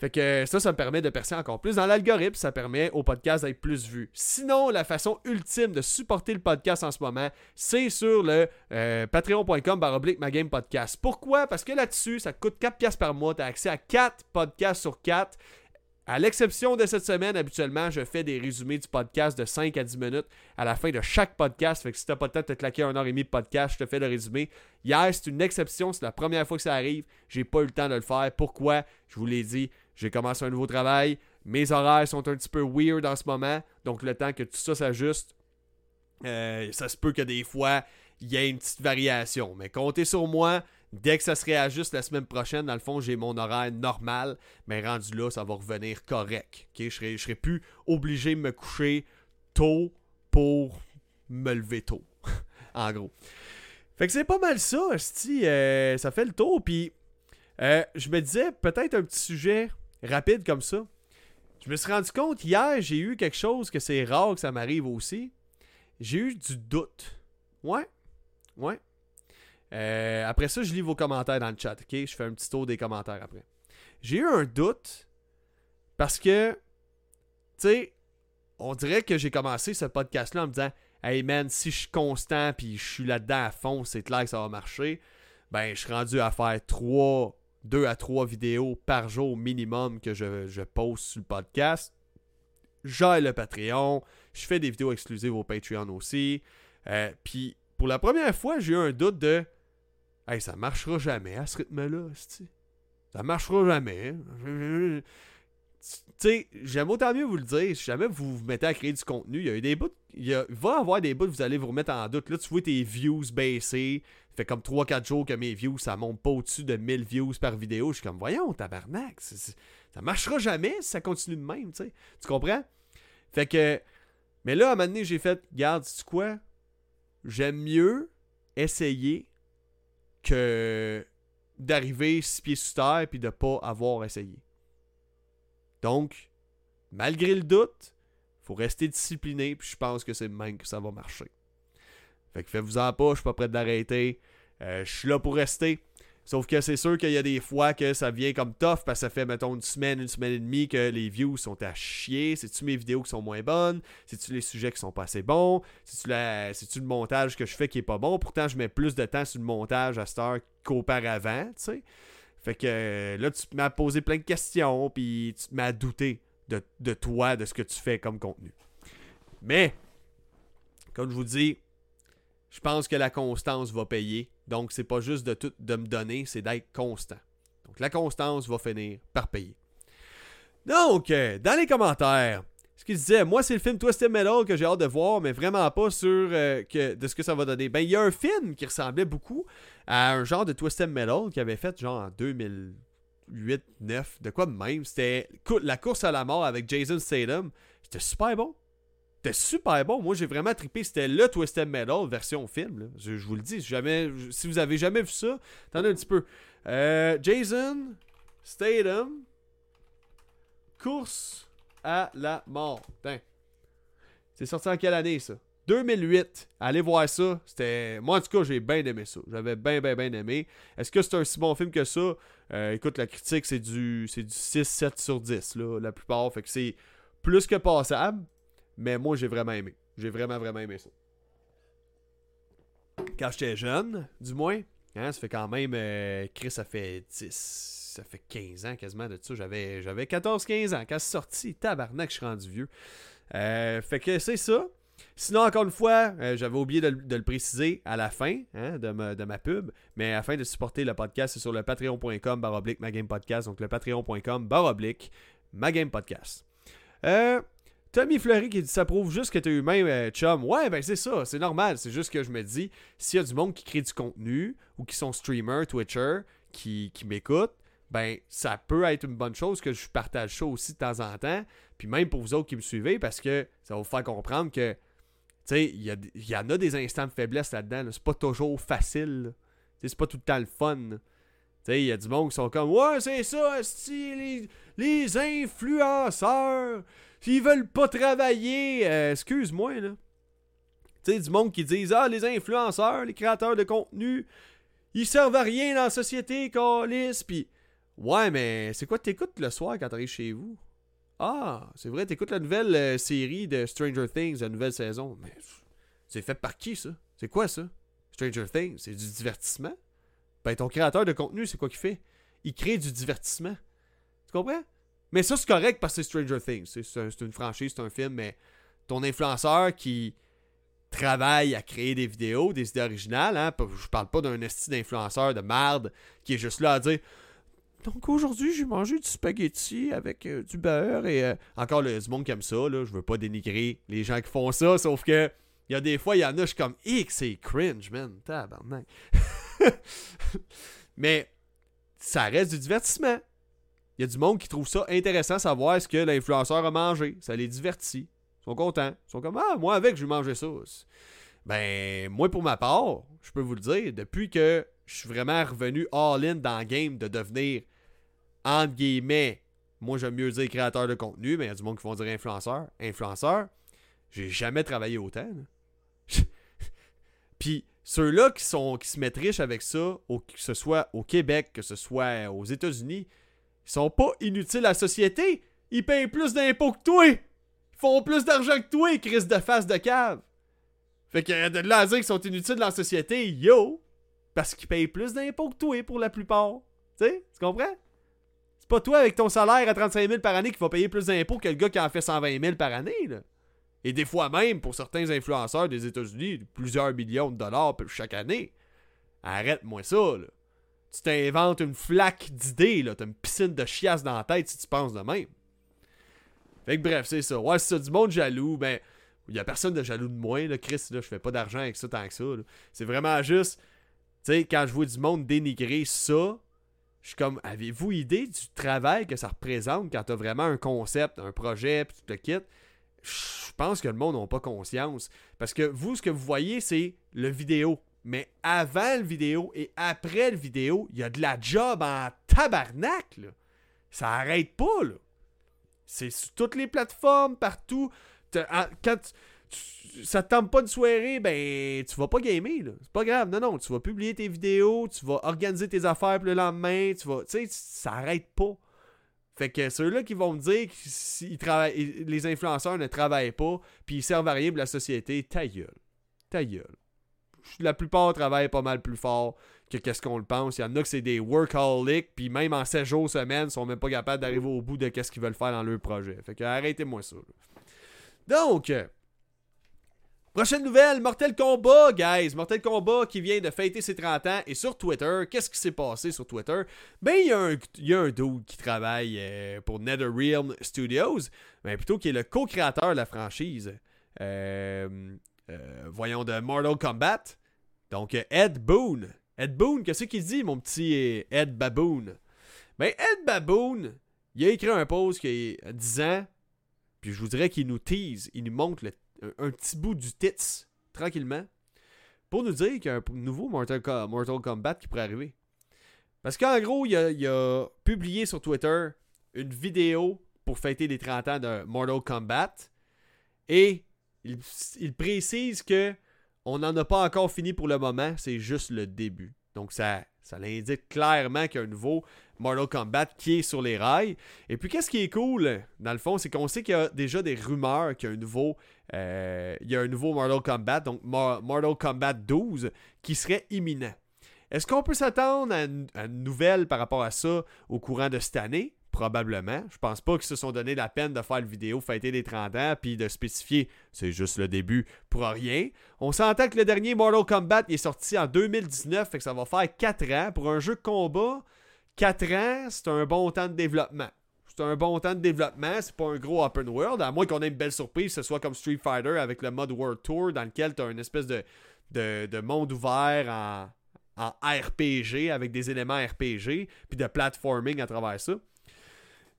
Fait que ça, ça me permet de percer encore plus dans l'algorithme. Ça permet au podcast d'être plus vu. Sinon, la façon ultime de supporter le podcast en ce moment, c'est sur le euh, patreon.com baroblique podcast. Pourquoi? Parce que là-dessus, ça coûte 4$ par mois. Tu as accès à 4 podcasts sur 4. À l'exception de cette semaine, habituellement, je fais des résumés du podcast de 5 à 10 minutes à la fin de chaque podcast. Fait que si t'as pas le temps de te claquer un heure et demie de podcast, je te fais le résumé. Hier, c'est une exception, c'est la première fois que ça arrive. J'ai pas eu le temps de le faire. Pourquoi? Je vous l'ai dit, j'ai commencé un nouveau travail. Mes horaires sont un petit peu weird en ce moment. Donc, le temps que tout ça s'ajuste, euh, ça se peut que des fois, il y ait une petite variation. Mais comptez sur moi. Dès que ça se réajuste la semaine prochaine, dans le fond, j'ai mon horaire normal. Mais rendu là, ça va revenir correct. Je serai, je serai plus obligé de me coucher tôt pour me lever tôt. en gros. Fait que c'est pas mal ça, euh, ça fait le tour. Puis, euh, je me disais, peut-être un petit sujet rapide comme ça. Je me suis rendu compte, hier, j'ai eu quelque chose que c'est rare que ça m'arrive aussi. J'ai eu du doute. Ouais. Ouais. Euh, après ça, je lis vos commentaires dans le chat, ok? Je fais un petit tour des commentaires après. J'ai eu un doute parce que, tu sais, on dirait que j'ai commencé ce podcast-là en me disant Hey man, si je suis constant puis je suis là-dedans à fond, c'est clair que ça va marcher. Ben, je suis rendu à faire trois deux à trois vidéos par jour minimum que je, je poste sur le podcast. J'ai le Patreon. Je fais des vidéos exclusives au Patreon aussi. Euh, puis pour la première fois, j'ai eu un doute de Hey, ça marchera jamais à ce rythme-là, Ça marchera jamais. Tu sais, j'aime autant mieux vous le dire. Si jamais vous vous mettez à créer du contenu, il y a eu des bouts. Il, y va avoir des bouts, vous allez vous remettre en doute. Là, tu vois tes views baisser fait comme 3-4 jours que mes views, ça monte pas au-dessus de 1000 views par vidéo. Je suis comme, voyons, tabarnak, ça marchera jamais si ça continue de même, tu sais. Tu comprends? Fait que, mais là, à un moment donné, j'ai fait, garde, tu quoi? J'aime mieux essayer que d'arriver six pieds sous terre puis de pas avoir essayé. Donc, malgré le doute, faut rester discipliné, puis je pense que c'est même que ça va marcher. Fait que faites-vous-en pas, je suis pas prêt d'arrêter. Euh, je suis là pour rester. Sauf que c'est sûr qu'il y a des fois que ça vient comme tough parce que ça fait, mettons, une semaine, une semaine et demie que les views sont à chier. C'est-tu mes vidéos qui sont moins bonnes? C'est-tu les sujets qui sont pas assez bons? C'est-tu, le montage que je fais qui est pas bon? Pourtant, je mets plus de temps sur le montage à cette heure qu'auparavant, tu sais. Fait que euh, là, tu m'as posé plein de questions, puis tu m'as douté de, de toi, de ce que tu fais comme contenu. Mais, comme je vous dis, je pense que la constance va payer. Donc, c'est pas juste de, tout, de me donner, c'est d'être constant. Donc, la constance va finir par payer. Donc, euh, dans les commentaires, ce qu'il disait, moi, c'est le film Twisted Metal que j'ai hâte de voir, mais vraiment pas sûr euh, que, de ce que ça va donner. Ben, il y a un film qui ressemblait beaucoup à un genre de Twisted Metal qui avait fait genre en 2008, 9, de quoi même. C'était la course à la mort avec Jason Statham. C'était super bon. C'était super bon. Moi, j'ai vraiment trippé. C'était le Twisted Metal version film. Je, vous le dis. Jamais, si vous avez jamais vu ça, attendez un petit peu. Euh, Jason Statham. Course à la mort. C'est sorti en quelle année, ça? 2008. Allez voir ça. C'était. Moi, en tout cas, j'ai bien aimé ça. J'avais bien, bien, bien aimé. Est-ce que c'est un si bon film que ça? Euh, écoute, la critique, c'est du, c'est du 6-7 sur 10, là, la plupart. Fait que c'est plus que passable. Mais moi, j'ai vraiment aimé. J'ai vraiment, vraiment aimé ça. Quand j'étais jeune, du moins, hein, ça fait quand même. Euh, Chris, ça fait 10. Ça fait 15 ans quasiment de ça. J'avais, j'avais 14-15 ans. Quand c'est sorti, tabarnak, je suis rendu vieux. Euh, fait que c'est ça. Sinon, encore une fois, euh, j'avais oublié de, le préciser à la fin hein, de, ma, de, ma, pub, mais afin de supporter le podcast, c'est sur le patreon.com baroblique ma game podcast, donc le patreon.com baroblique ma game podcast. Euh, Tommy Fleury qui dit ça prouve juste que t'es humain, euh, chum. Ouais, ben c'est ça, c'est normal. C'est juste que je me dis, s'il y a du monde qui crée du contenu ou qui sont streamers, Twitcher, qui, qui m'écoutent, ben ça peut être une bonne chose que je partage ça aussi de temps en temps. Puis même pour vous autres qui me suivez, parce que ça va vous faire comprendre que, tu sais, il y, y, en a des instants de faiblesse là-dedans. C'est pas toujours facile. C'est pas tout le temps le fun. Tu sais, il y a du monde qui sont comme Ouais, c'est ça, les, les influenceurs, ils veulent pas travailler. Euh, excuse-moi, là. Tu sais, du monde qui disent Ah, les influenceurs, les créateurs de contenu, ils servent à rien dans la société, Calis. Puis, ouais, mais c'est quoi t'écoutes le soir quand t'arrives chez vous? Ah, c'est vrai, t'écoutes la nouvelle euh, série de Stranger Things, la nouvelle saison. Mais c'est fait par qui, ça? C'est quoi, ça? Stranger Things, c'est du divertissement? Ben, ton créateur de contenu, c'est quoi qu'il fait? Il crée du divertissement. Tu comprends? Mais ça, c'est correct parce que c'est Stranger Things. C'est une franchise, c'est un film, mais ton influenceur qui travaille à créer des vidéos, des idées originales, hein, je parle pas d'un esti d'influenceur de merde qui est juste là à dire donc aujourd'hui, j'ai mangé du spaghetti avec euh, du beurre et euh, encore le du monde aime ça là, je veux pas dénigrer les gens qui font ça, sauf que il y a des fois, il y en a, je suis comme, X, c'est cringe, man. Tabarnak. Mais ça reste du divertissement. Il y a du monde qui trouve ça intéressant savoir ce que l'influenceur a mangé. Ça les divertit. Ils sont contents. Ils sont comme, ah, moi avec, je vais manger ça. Ben, moi pour ma part, je peux vous le dire, depuis que je suis vraiment revenu all-in dans le game de devenir, entre guillemets, moi j'aime mieux dire créateur de contenu, mais il y a du monde qui vont dire influenceur. Influenceur, j'ai jamais travaillé autant. Puis ceux-là qui, sont, qui se mettent riches avec ça, que ce soit au Québec, que ce soit aux États-Unis, ils sont pas inutiles à la société. Ils payent plus d'impôts que toi. Ils font plus d'argent que toi, Chris de face de cave. Fait que de là à dire qu'ils sont inutiles dans la société, yo! Parce qu'ils payent plus d'impôts que toi pour la plupart. Tu sais, tu comprends? C'est pas toi avec ton salaire à 35 000 par année qui va payer plus d'impôts que le gars qui en fait 120 000 par année. Et des fois même, pour certains influenceurs des États-Unis, plusieurs millions de dollars chaque année. Arrête-moi ça, là. Tu t'inventes une flaque d'idées, là. T'as une piscine de chiasse dans la tête si tu penses de même. Fait que bref, c'est ça. Ouais, c'est ça, du monde jaloux, ben. Il y a personne de jaloux de moi, là, Chris, là. Je fais pas d'argent avec ça tant que ça, C'est vraiment juste. Tu sais, quand je vois du monde dénigrer ça, je suis comme, avez-vous idée du travail que ça représente quand t'as vraiment un concept, un projet, puis tu te quittes? je pense que le monde n'a pas conscience. Parce que vous, ce que vous voyez, c'est le vidéo. Mais avant le vidéo et après le vidéo, il y a de la job en tabarnak. Là. Ça arrête pas. Là. C'est sur toutes les plateformes, partout. Quand ça te tente pas de soirée, ben tu vas pas gamer. Là. C'est pas grave. Non, non, tu vas publier tes vidéos, tu vas organiser tes affaires le lendemain. Tu vas. Tu ça arrête pas. Fait que ceux-là qui vont me dire que les influenceurs ne travaillent pas, puis ils servent à rien pour la société, ta gueule. Ta gueule. La plupart travaillent pas mal plus fort que qu'est-ce qu'on le pense. Il y en a que c'est des workaholics, puis même en 7 jours semaine, ils sont même pas capables d'arriver au bout de qu'est-ce qu'ils veulent faire dans leur projet. Fait que arrêtez-moi ça. Donc, Prochaine nouvelle, Mortel Kombat, guys. Mortel Kombat qui vient de fêter ses 30 ans. Et sur Twitter, qu'est-ce qui s'est passé sur Twitter? Ben, il y, a un, y dude qui travaille euh, pour NetherRealm Studios, mais plutôt qui est le co-créateur de la franchise. Euh, euh, voyons, de Mortal Kombat. Donc, Ed Boon. Ed Boon, qu'est-ce qu'il dit, mon petit Ed Baboon? Ben, Ed Baboon, il a écrit un post qui a 10 ans, puis je vous dirais qu'il nous tease, il nous montre un, petit bout du tits, tranquillement, pour nous dire qu'il y a un nouveau Mortal, Kombat qui pourrait arriver. Parce qu'en gros, il a, publié sur Twitter une vidéo pour fêter les 30 ans de Mortal Kombat. Et il, précise que on n'en a pas encore fini pour le moment, c'est juste le début. Donc ça, ça l'indique clairement qu'il y a un nouveau Mortal Kombat qui est sur les rails. Et puis qu'est-ce qui est cool, dans le fond, c'est qu'on sait qu'il y a déjà des rumeurs qu'il y a un nouveau, euh, il y a un nouveau Mortal Kombat, donc Mortal Kombat 12, qui serait imminent. Est-ce qu'on peut s'attendre à, une nouvelle par rapport à ça au courant de cette année? Probablement. Je pense pas qu'ils se sont donné la peine de faire le vidéo fêter les 30 ans puis de spécifier c'est juste le début pour rien. On s'entend que le dernier Mortal Kombat est sorti en 2019, fait que ça va faire 4 ans. Pour un jeu de combat, 4 ans, c'est un bon temps de développement. c'est un bon temps de développement. C'est pas un gros open world. À moins qu'on ait une belle surprise, que ce soit comme Street Fighter avec le mode World Tour, dans lequel tu as une espèce de, de, monde ouvert en, en RPG avec des éléments RPG, puis de platforming à travers ça.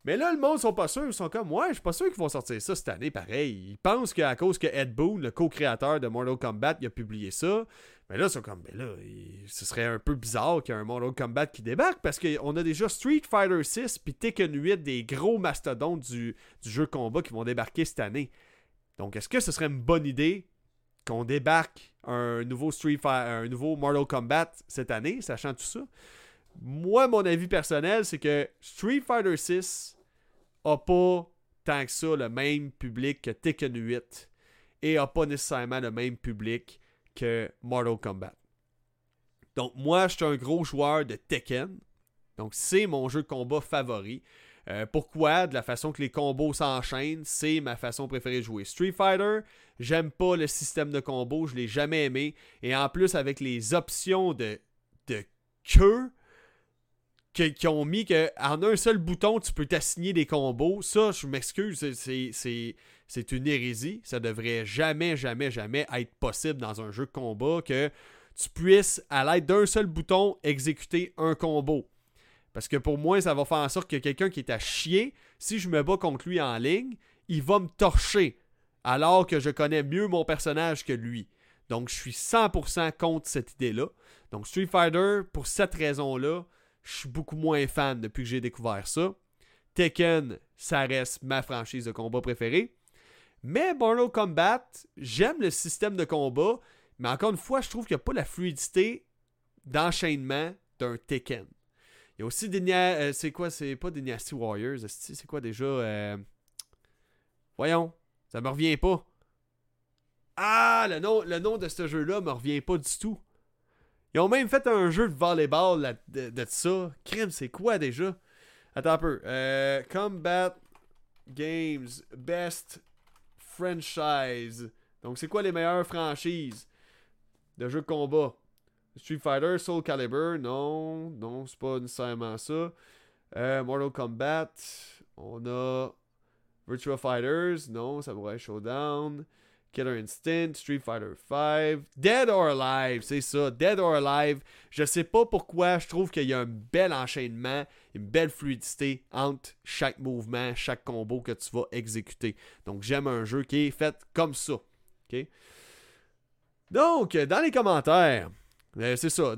Mais là, le monde sont pas sûrs. Ils sont comme, ouais, je suis pas sûr qu'ils vont sortir ça cette année, pareil. Ils pensent qu'à cause que Ed Boon, le co-créateur de Mortal Kombat, il a publié ça. Mais là, ils sont comme, mais là, ce serait un peu bizarre qu'il y ait un Mortal Kombat qui débarque parce qu'on a déjà Street Fighter 6 puis Tekken 8, des gros mastodontes du, du jeu combat qui vont débarquer cette année. Donc, est-ce que ce serait une bonne idée qu'on débarque un nouveau Street Fighter, un nouveau Mortal Kombat cette année, sachant tout ça? Moi, mon avis personnel, c'est que Street Fighter 6 a pas tant que ça le même public que Tekken 8 et a pas nécessairement le même public que Mortal Kombat. Donc moi, je suis un gros joueur de Tekken. Donc c'est mon jeu de combat favori. Euh, pourquoi? De la façon que les combos s'enchaînent, c'est ma façon préférée de jouer. Street Fighter, j'aime pas le système de combo, je l'ai jamais aimé. Et en plus, avec les options de, de queue, qui, ont mis qu'en un seul bouton, tu peux t'assigner des combos. Ça, je m'excuse, c'est une hérésie. Ça devrait jamais, jamais, jamais être possible dans un jeu de combat que tu puisses, à l'aide d'un seul bouton, exécuter un combo. Parce que pour moi, ça va faire en sorte que quelqu'un qui est à chier, si je me bats contre lui en ligne, il va me torcher. Alors que je connais mieux mon personnage que lui. Donc, je suis 100% contre cette idée-là. Donc, Street Fighter, pour cette raison-là, je suis beaucoup moins fan depuis que j'ai découvert ça. Tekken, ça reste ma franchise de combat préférée. Mais Mortal Kombat, j'aime le système de combat, mais encore une fois, je trouve qu'il n'y a pas la fluidité d'enchaînement d'un Tekken. Il y a aussi des euh, c'est quoi c'est pas Dynasty Warriors, c'est quoi déjà euh, Voyons, ça me revient pas. Ah, le nom, de ce jeu-là me revient pas du tout. Ils ont même fait un jeu de volleyball de, de, ça. Crime, c'est quoi déjà? Attends un peu. Euh, Combat Games Best Franchise. Donc, c'est quoi les meilleures franchises de jeux de combat? Street Fighter, Soul Calibur, non, non, c'est pas nécessairement ça. Euh, Mortal Kombat, on a Virtua Fighters, non, ça pourrait être Showdown. Killer Instinct, Street Fighter V, Dead or Alive, c'est ça, Dead or Alive. Je sais pas pourquoi, je trouve qu'il y a un bel enchaînement, une belle fluidité entre chaque mouvement, chaque combo que tu vas exécuter. Donc j'aime un jeu qui est fait comme ça. Donc, dans les commentaires, euh, c'est ça.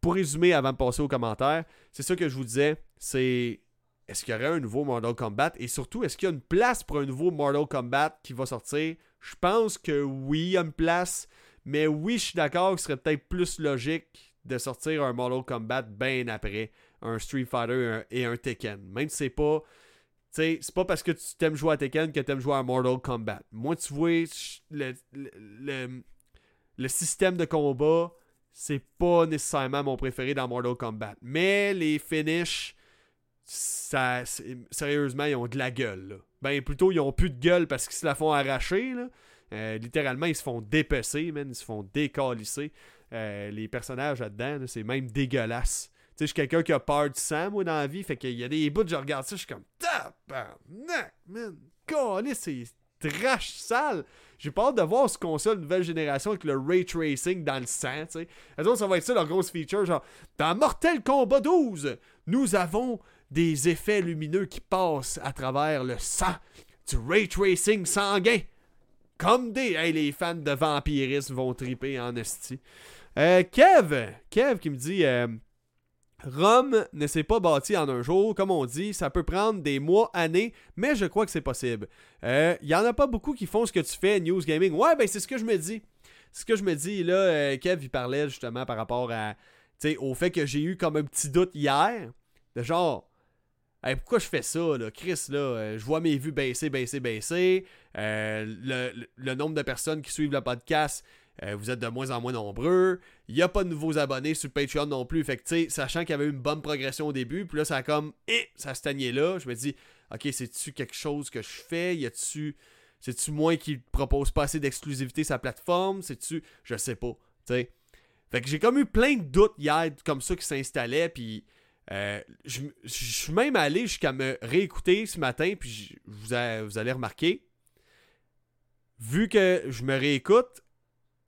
Pour résumer avant de passer aux commentaires, c'est ça que je vous disais, c'est est-ce qu'il y aurait un nouveau Mortal Kombat? Et surtout est-ce qu'il y a une place pour un nouveau Mortal Kombat qui va sortir? Je pense que oui, il y a une place. Mais oui, je suis d'accord que ce serait peut-être plus logique de sortir un Mortal Kombat bien après un Street Fighter et un, Tekken. Même si c'est pas. Tu c'est pas parce que tu t'aimes jouer à Tekken que tu aimes jouer à Mortal Kombat. Moi, tu vois, le, le, le système de combat, c'est pas nécessairement mon préféré dans Mortal Kombat. Mais les finishes, ça, sérieusement, ils ont de la gueule. Ben, plutôt, ils ont plus de gueule parce qu'ils se la font arracher. Euh, littéralement, ils se font dépecer, man. Ils se font décalisser. Euh, les personnages là-dedans, c'est même dégueulasse. Tu sais, je suis quelqu'un qui a peur du sang, moi, dans la vie. Fait y a des bouts, je regarde ça, je suis comme, tabarnak, man. c'est trash sale. J'ai pas hâte de voir ce sait, nouvelle génération avec le ray tracing dans le sang, tu sais. ça va être ça leur grosse feature, genre, dans Mortal Kombat 12, nous avons des effets lumineux qui passent à travers le sang, du ray tracing sanguin. Comme des. Hey, les fans de vampirisme vont triper en esti. Euh, Kev, Kev qui me dit euh, Rome ne s'est pas bâti en un jour, comme on dit, ça peut prendre des mois, années, mais je crois que c'est possible. Il euh, y en a pas beaucoup qui font ce que tu fais, News Gaming. Ouais, ben c'est ce que je me dis. Ce que je me dis, là, Kev, il parlait justement par rapport à, au fait que j'ai eu comme un petit doute hier, de genre, pourquoi je fais ça, là? Chris, là, euh, je vois mes vues baisser, baisser, baisser. Euh, le, nombre de personnes qui suivent le podcast, euh, vous êtes de moins en moins nombreux. Il n'y a pas de nouveaux abonnés sur Patreon non plus. Fait que, sachant qu'il y avait une bonne progression au début, puis là, ça a comme, eh, ça stagnait là. Je me dis, ok, c'est-tu quelque chose que je fais? Y a-tu. C'est-tu moi qui propose pas assez d'exclusivité la plateforme? C'est-tu. Je sais pas. sais Fait que j'ai comme eu plein de doutes hier comme ça qui s'installaient, puis Euh, je suis même allé jusqu'à me réécouter ce matin, puis vous, allez remarquer, vu que je me réécoute,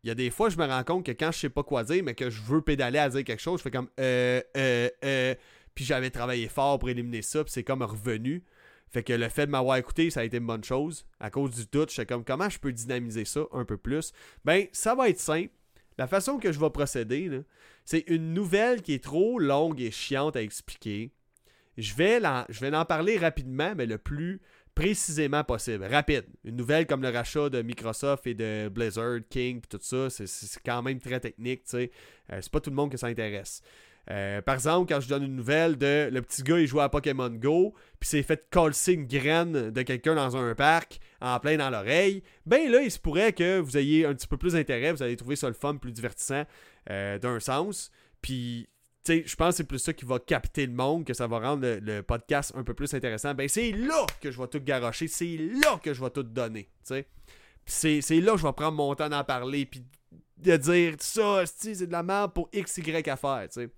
il y a des fois, je me rends compte que quand je sais pas quoi dire, mais que je veux pédaler à dire quelque chose, je fais comme euh, euh, euh, puis j'avais travaillé fort pour éliminer ça, puis c'est comme revenu. Fait que le fait de m'avoir écouté, ça a été une bonne chose. À cause du doute, je sais comme comment je peux dynamiser ça un peu plus? Ben, ça va être simple. La façon que je vais procéder, c'est une nouvelle qui est trop longue et chiante à expliquer. Je vais, je vais en parler rapidement, mais le plus précisément possible. Rapide. Une nouvelle comme le rachat de Microsoft et de Blizzard, King, tout ça, c'est quand même très technique, tu sais. Euh, c'est pas tout le monde que ça intéresse. Euh, par exemple, quand je donne une nouvelle de le petit gars, il joue à Pokémon Go, puis s'est fait coller une graine de quelqu'un dans un parc en plein dans l'oreille, ben là, il se pourrait que vous ayez un petit peu plus d'intérêt, vous allez trouver ça le fun, plus divertissant euh, d'un sens. Puis, tu sais, je pense que c'est plus ça qui va capter le monde, que ça va rendre le, podcast un peu plus intéressant. Ben, c'est là que je vais tout garocher, c'est là que je vais tout donner, tu sais. Puis c'est là que je vais prendre mon temps d'en parler, puis de dire ça, c'est de la merde pour X, Y affaire, tu sais.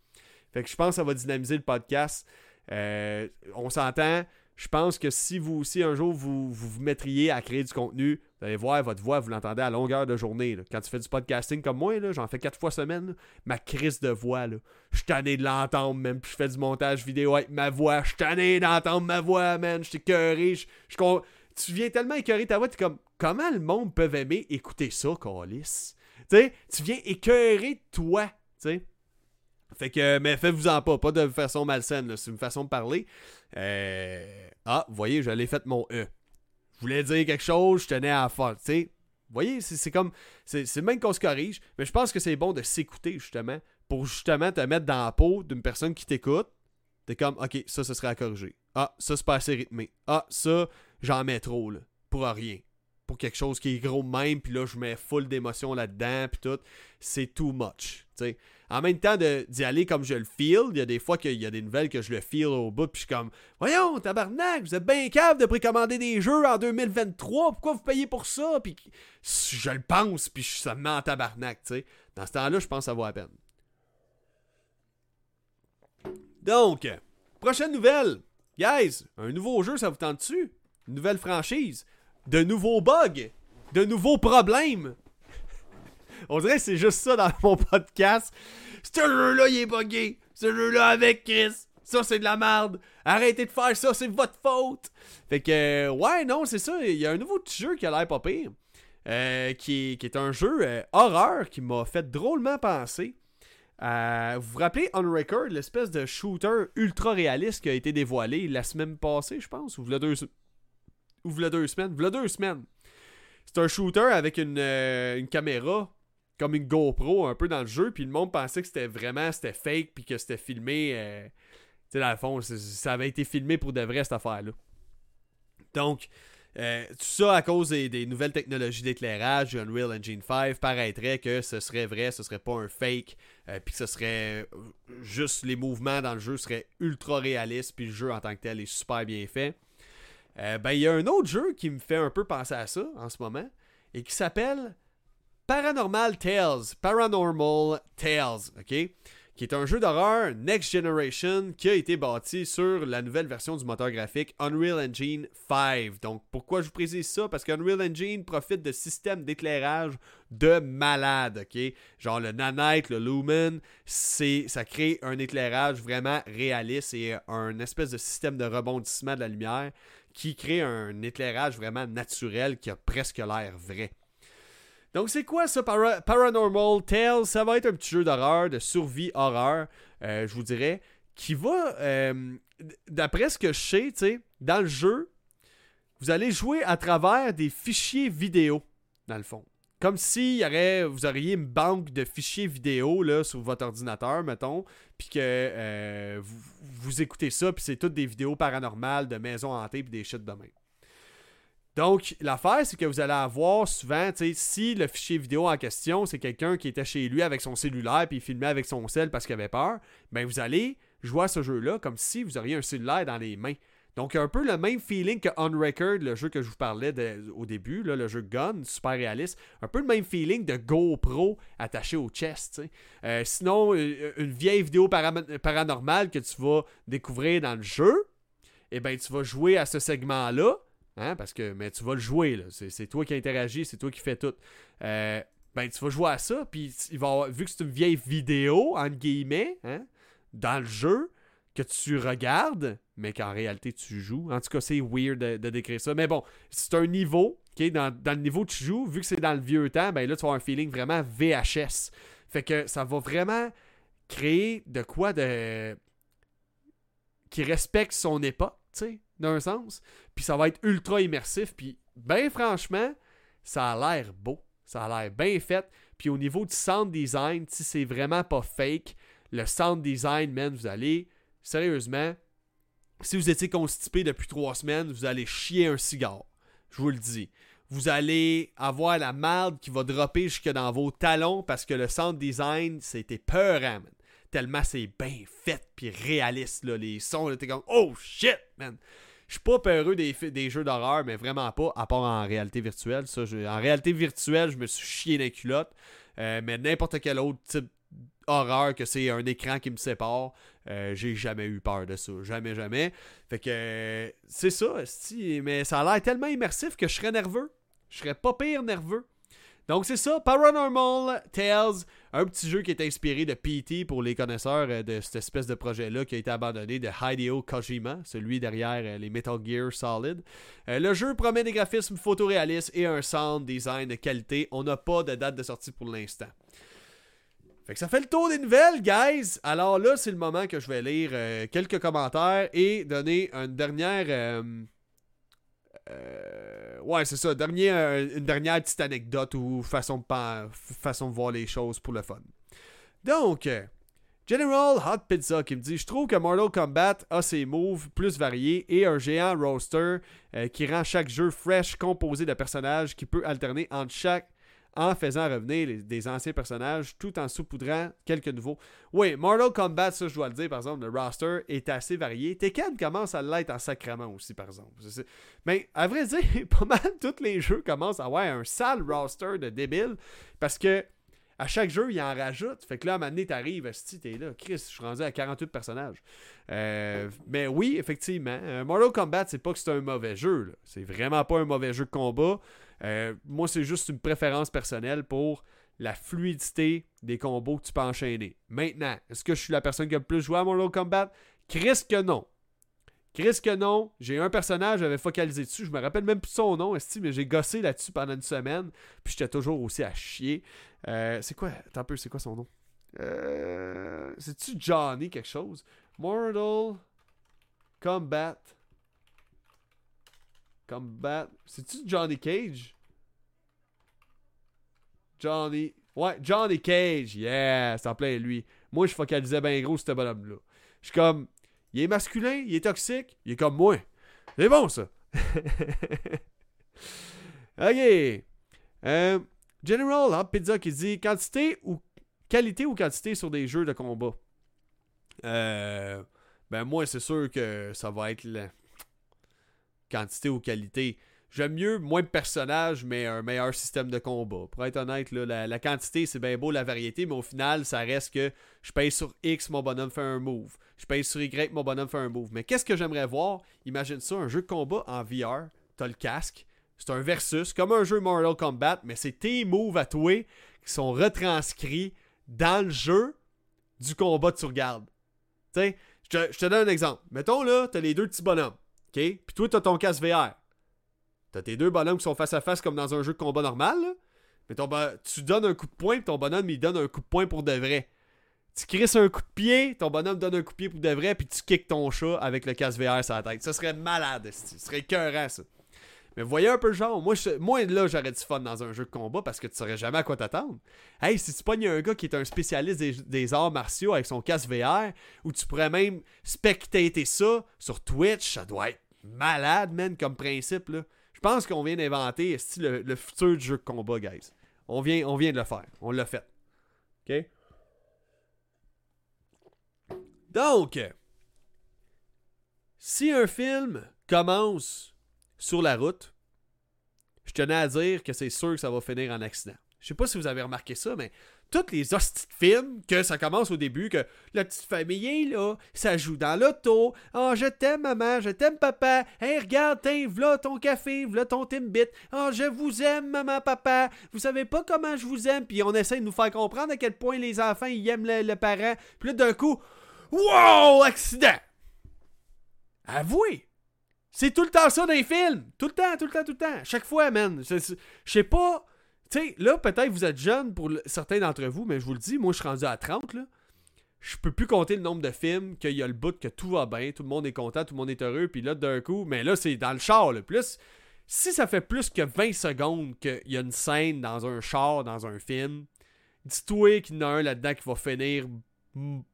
Fait que je pense que ça va dynamiser le podcast. Euh, on s'entend. Je pense que si vous aussi un jour vous, vous mettriez à créer du contenu, vous allez voir votre voix, vous l'entendez à longueur de journée. Quand tu fais du podcasting comme moi, j'en fais quatre fois semaine, ma crise de voix, là, je suis tanné de l'entendre, même puis je fais du montage vidéo avec ma voix, je suis tanné d'entendre ma voix, man, je suis je, tu viens tellement écœurer ta voix, tu comme, comment le monde peut aimer écouter ça, sais, tu viens écœurer toi, tu sais. Fait que, mais faites-vous-en pas, pas de façon malsaine, c'est une façon de parler. Euh, Ah, vous voyez, j'allais fait mon E. Je voulais dire quelque chose, je tenais à faire, tu sais. Vous voyez, c'est comme, c'est même qu'on se corrige, mais je pense que c'est bon de s'écouter, justement, pour justement te mettre dans la peau d'une personne qui t'écoute. T'es comme, ok, ça, ce serait à corriger. Ah, ça, c'est pas assez rythmé. Ah, ça, j'en mets trop, là, pour rien. Pour quelque chose qui est gros même, puis là, je mets full d'émotion là-dedans, puis tout. C'est too much, tu sais. En même temps d'y aller comme je le feel, il y a des fois qu'il y a des nouvelles que je le feel au bout, puis je suis comme Voyons, tabarnak, vous êtes bien cave de précommander des jeux en 2023, pourquoi vous payez pour ça? Puis je le pense, puis je- me met en tabarnak, tu sais. Dans ce temps-là, je pense que ça vaut la peine. Donc, prochaine nouvelle. Guys, un nouveau jeu, ça vous tente dessus? Une nouvelle franchise? De nouveaux bugs? De nouveaux problèmes? On dirait que c'est juste ça dans mon podcast. Ce jeu-là, il est buggé. Ce jeu-là avec Chris. Ça, c'est de la merde. Arrêtez de faire ça, c'est votre faute. Fait que, ouais, non, c'est ça. Il y a un nouveau petit jeu qui a l'air pas pire. euh, qui, qui est un jeu euh, horreur qui m'a fait drôlement penser. vous vous rappelez On Record, l'espèce de shooter ultra réaliste qui a été dévoilé la semaine passée, je pense, ou v'là deux, ou v'là deux semaines. V'là deux semaines. C'est un shooter avec une, euh, une caméra comme une GoPro un peu dans le jeu, puis le monde pensait que c'était vraiment c'était fake, puis que c'était filmé. euh, tu sais, dans le fond, ça avait été filmé pour de vrai cette affaire-là. Donc, euh, tout ça à cause des, nouvelles technologies d'éclairage Unreal Engine 5 paraîtrait que ce serait vrai, ce serait pas un fake, euh, puis que ce serait juste les mouvements dans le jeu seraient ultra réalistes, puis le jeu en tant que tel est super bien fait. Ben, il y a un autre jeu qui me fait un peu penser à ça en ce moment, et qui s'appelle Paranormal Tales. Paranormal Tales, ok? Qui est un jeu d'horreur Next Generation qui a été bâti sur la nouvelle version du moteur graphique Unreal Engine 5. Donc, pourquoi je vous précise ça? Parce qu'Unreal Engine profite de systèmes d'éclairage de malade, ok? Genre le Nanite, le Lumen, c'est, ça crée un éclairage vraiment réaliste et un espèce de système de rebondissement de la lumière qui crée un éclairage vraiment naturel qui a presque l'air vrai. Donc, c'est quoi ça, Para- Paranormal Tales? Ça va être un petit jeu d'horreur, de survie horreur, euh, je vous dirais, qui va, euh, d'après ce que je sais, dans le jeu, vous allez jouer à travers des fichiers vidéo, dans le fond. Comme si vous auriez une banque de fichiers vidéo là, sur votre ordinateur, mettons, puis que euh, vous, vous écoutez ça, puis c'est toutes des vidéos paranormales de maisons hantées, puis des shit de même. Donc, l'affaire, c'est que vous allez avoir souvent, si le fichier vidéo en question, c'est quelqu'un qui était chez lui avec son cellulaire puis il filmait avec son cell parce qu'il avait peur, ben vous allez jouer à ce jeu-là comme si vous auriez un cellulaire dans les mains. Donc, un peu le même feeling que On Record, le jeu que je vous parlais au début, le jeu Gun, super réaliste. Un peu le même feeling de GoPro attaché au chest. Euh, sinon, euh, une vieille vidéo paranormale que tu vas découvrir dans le jeu, eh bien, tu vas jouer à ce segment-là. Hein, parce que mais tu vas le jouer, C'est, toi qui interagis, c'est toi qui fais tout. Euh, ben, tu vas jouer à ça, puis il va vu que c'est une vieille vidéo, entre guillemets, hein, dans le jeu, que tu regardes, mais qu'en réalité tu joues. En tout cas, c'est weird de, décrire ça. Mais bon, c'est un niveau, dans, dans, le niveau que tu joues, vu que c'est dans le vieux temps, ben là, tu vas avoir un feeling vraiment VHS. Fait que ça va vraiment créer de quoi de. qui respecte son époque, tu sais, d'un sens. Puis ça va être ultra immersif. Puis, ben franchement, ça a l'air beau. Ça a l'air bien fait. Puis au niveau du sound design, si c'est vraiment pas fake, le sound design, man, vous allez sérieusement, si vous étiez constipé depuis trois semaines, vous allez chier un cigare. Je vous le dis. Vous allez avoir la merde qui va dropper jusque dans vos talons parce que le sound design, c'était peurant, man. Tellement c'est bien fait puis réaliste, là. Les sons, là, t'es comme, oh shit, man. Je suis pas peureux des, jeux d'horreur, mais vraiment pas, à part en réalité virtuelle. Ça, en réalité virtuelle, je me suis chié dans les culottes. Euh, mais n'importe quel autre type horreur que c'est un écran qui me sépare. Euh, j'ai jamais eu peur de ça. Jamais, jamais. Fait que c'est ça, mais ça a l'air tellement immersif que je serais nerveux. Je serais pas pire nerveux. Donc c'est ça, Paranormal Tales, un petit jeu qui est inspiré de PT pour les connaisseurs euh, de cette espèce de projet-là qui a été abandonné de Hideo Kojima, celui derrière euh, les Metal Gear Solid. le jeu promet des graphismes photoréalistes et un sound design de qualité. On n'a pas de date de sortie pour l'instant. Fait que ça fait le tour des nouvelles, guys. Alors là, c'est le moment que je vais lire euh, quelques commentaires et donner une dernière. Euh, euh, ouais, c'est ça. Dernier, une dernière petite anecdote ou façon de, façon de voir les choses pour le fun. Donc, General Hot Pizza qui me dit Je trouve que Mortal Kombat a ses moves plus variés et un géant roster qui rend chaque jeu fresh composé de personnages qui peut alterner entre chaque en faisant revenir des anciens personnages tout en saupoudrant quelques nouveaux. Oui, Mortal Kombat, ça je dois le dire, par exemple, le roster est assez varié. Tekken commence à l'être en sacrement aussi, par exemple. Mais à vrai dire, pas mal tous les jeux commencent à avoir un sale roster de débiles parce que à chaque jeu, il en rajoute. Fait que là, à un moment donné, t'arrives, t'es là. Chris, je suis rendu à 48 personnages. Euh, mais oui, effectivement, euh, Mortal Kombat, c'est pas que c'est un mauvais jeu. C'est vraiment pas un mauvais jeu de combat. Euh, moi, c'est juste une préférence personnelle pour la fluidité des combos que tu peux enchaîner. Maintenant, est-ce que je suis la personne qui a le plus joué à Mortal Kombat? Chris que non. Chris que non. J'ai un personnage, j'avais focalisé dessus. Je me rappelle même plus son nom, mais j'ai gossé là-dessus pendant une semaine. Puis j'étais toujours aussi à chier. Euh, c'est quoi? Attends un peu, c'est quoi son nom? Euh, C'est-tu Johnny quelque chose? Mortal Kombat. Combat. C'est-tu Johnny Cage? Johnny. Ouais, Johnny Cage. Yeah, ça plaît lui. Moi, je focalisais bien gros ce bonhomme-là. Je suis comme. Il est masculin, il est toxique, il est comme moi. C'est bon, ça. ok. Euh, General hein, Pizza qui dit quantité ou qualité ou quantité sur des jeux de combat. Euh, ben moi, c'est sûr que ça va être la quantité ou qualité. J'aime mieux moins de personnages, mais un meilleur système de combat. Pour être honnête, la, quantité, c'est bien beau, la variété, mais au final, ça reste que je paye sur X, mon bonhomme fait un move. Je paye sur Y, mon bonhomme fait un move. Mais qu'est-ce que j'aimerais voir? Imagine ça, un jeu de combat en VR. T'as le casque. C'est un versus, comme un jeu Mortal Kombat, mais c'est tes moves à toi qui sont retranscrits dans le jeu du combat que tu regardes. Tu sais, je te donne un exemple. Mettons là, t'as les deux petits bonhommes. OK? Puis toi, t'as ton casque VR. T'as tes deux bonhommes qui sont face à face comme dans un jeu de combat normal. Mais ton tu donnes un coup de poing, ton bonhomme, il donne un coup de poing pour de vrai. Tu crisses un coup de pied, ton bonhomme donne un coup de pied pour de vrai, puis tu kicks ton chat avec le casque VR sur la tête. Ça serait malade, ce serait écœurant, ça. Mais voyez un peu le genre. Moi, moi là, j'aurais du fun dans un jeu de combat parce que tu saurais jamais à quoi t'attendre. Hey, si tu pognes un gars qui est un spécialiste des, arts martiaux avec son casque VR, ou tu pourrais même spectater ça sur Twitch, ça doit être malade, man, comme principe, là. Je pense qu'on vient d'inventer le, le futur du jeu de combat, guys. On vient, on vient de le faire. On l'a fait. OK? Donc, Si un film commence sur la route, je tenais à dire que c'est sûr que ça va finir en accident. Je sais pas si vous avez remarqué ça, mais tous les hosties de films, que ça commence au début, que la petite famille est là, ça joue dans l'auto. Oh, je t'aime, maman, je t'aime, papa. Hey, regarde, tiens, v'là ton café, v'là ton Timbit. Oh, je vous aime, maman, papa. Vous savez pas comment je vous aime. Puis on essaie de nous faire comprendre à quel point les enfants, ils aiment le, le parent. Puis là, d'un coup, wow, accident. Avouez. C'est tout le temps ça dans les films. Tout le temps, tout le temps, tout le temps. Chaque fois, man. Je sais pas. Tu sais, là, peut-être vous êtes jeune pour le- certains d'entre vous, mais je vous le dis, moi, je suis rendu à 30, là. Je peux plus compter le nombre de films qu'il y a le bout que tout va bien, tout le monde est content, tout le monde est heureux, puis là, d'un coup, mais là, c'est dans le char, là. Plus, si ça fait plus que 20 secondes qu'il y a une scène dans un char, dans un film, dis-toi qu'il y en a un là-dedans qui va finir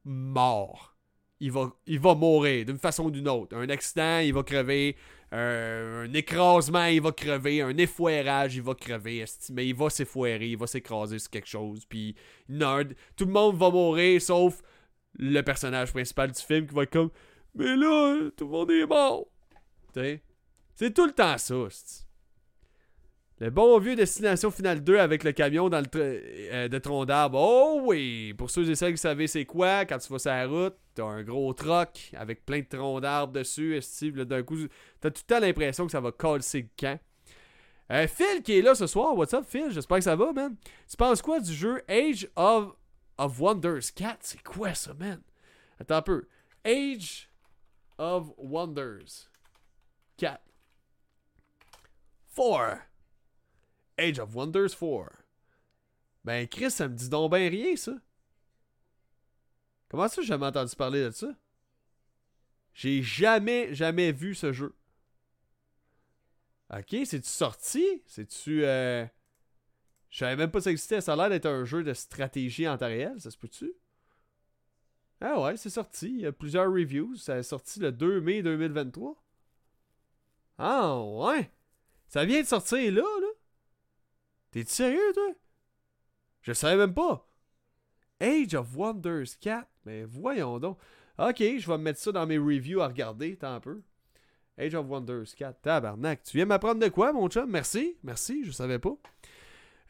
mort. Il va, mourir d'une façon ou d'une autre. Un accident, il va crever. Euh, un écrasement, il va crever. Un effoirage, il va crever. Mais il va s'effoirer, il va s'écraser sur quelque chose. Puis un- tout le monde va mourir, sauf le personnage principal du film qui va être comme Mais là, tout le monde est mort. C'est tout le temps ça. Le bon vieux Destination Finale 2 avec le camion dans le euh, de tronc d'arbre. Oh oui! Pour ceux et celles qui savent c'est quoi, quand tu vas sur la route, t'as un gros troc avec plein de troncs d'arbres dessus. d'un coup, t'as tout le temps l'impression que ça va casser le camp. Euh, Phil qui est là ce soir. What's up, Phil? J'espère que ça va, man. Tu penses quoi du jeu Age of, of Wonders 4? C'est quoi ça, man? Attends un peu. Age of Wonders 4. 4. Age of Wonders 4. Ben, Chris, ça me dit donc ben rien, ça. Comment ça, j'ai jamais entendu parler de ça? J'ai jamais, jamais vu ce jeu. Ok, c'est-tu sorti? C'est-tu. Euh... Je savais même pas que ça existait. Ça a l'air d'être un jeu de stratégie en temps réel, ça se peut-tu? Ah ouais, c'est sorti. Il y a plusieurs reviews. Ça est sorti le 2 mai 2023. Ah ouais! Ça vient de sortir là, là? T'es-tu sérieux, toi? Je savais même pas. Age of Wonders 4. Mais voyons donc. Ok, je vais me mettre ça dans mes reviews à regarder. Tant un peu. Age of Wonders 4. Tabarnak. Tu viens m'apprendre de quoi, mon chum? Merci. Merci, je savais pas.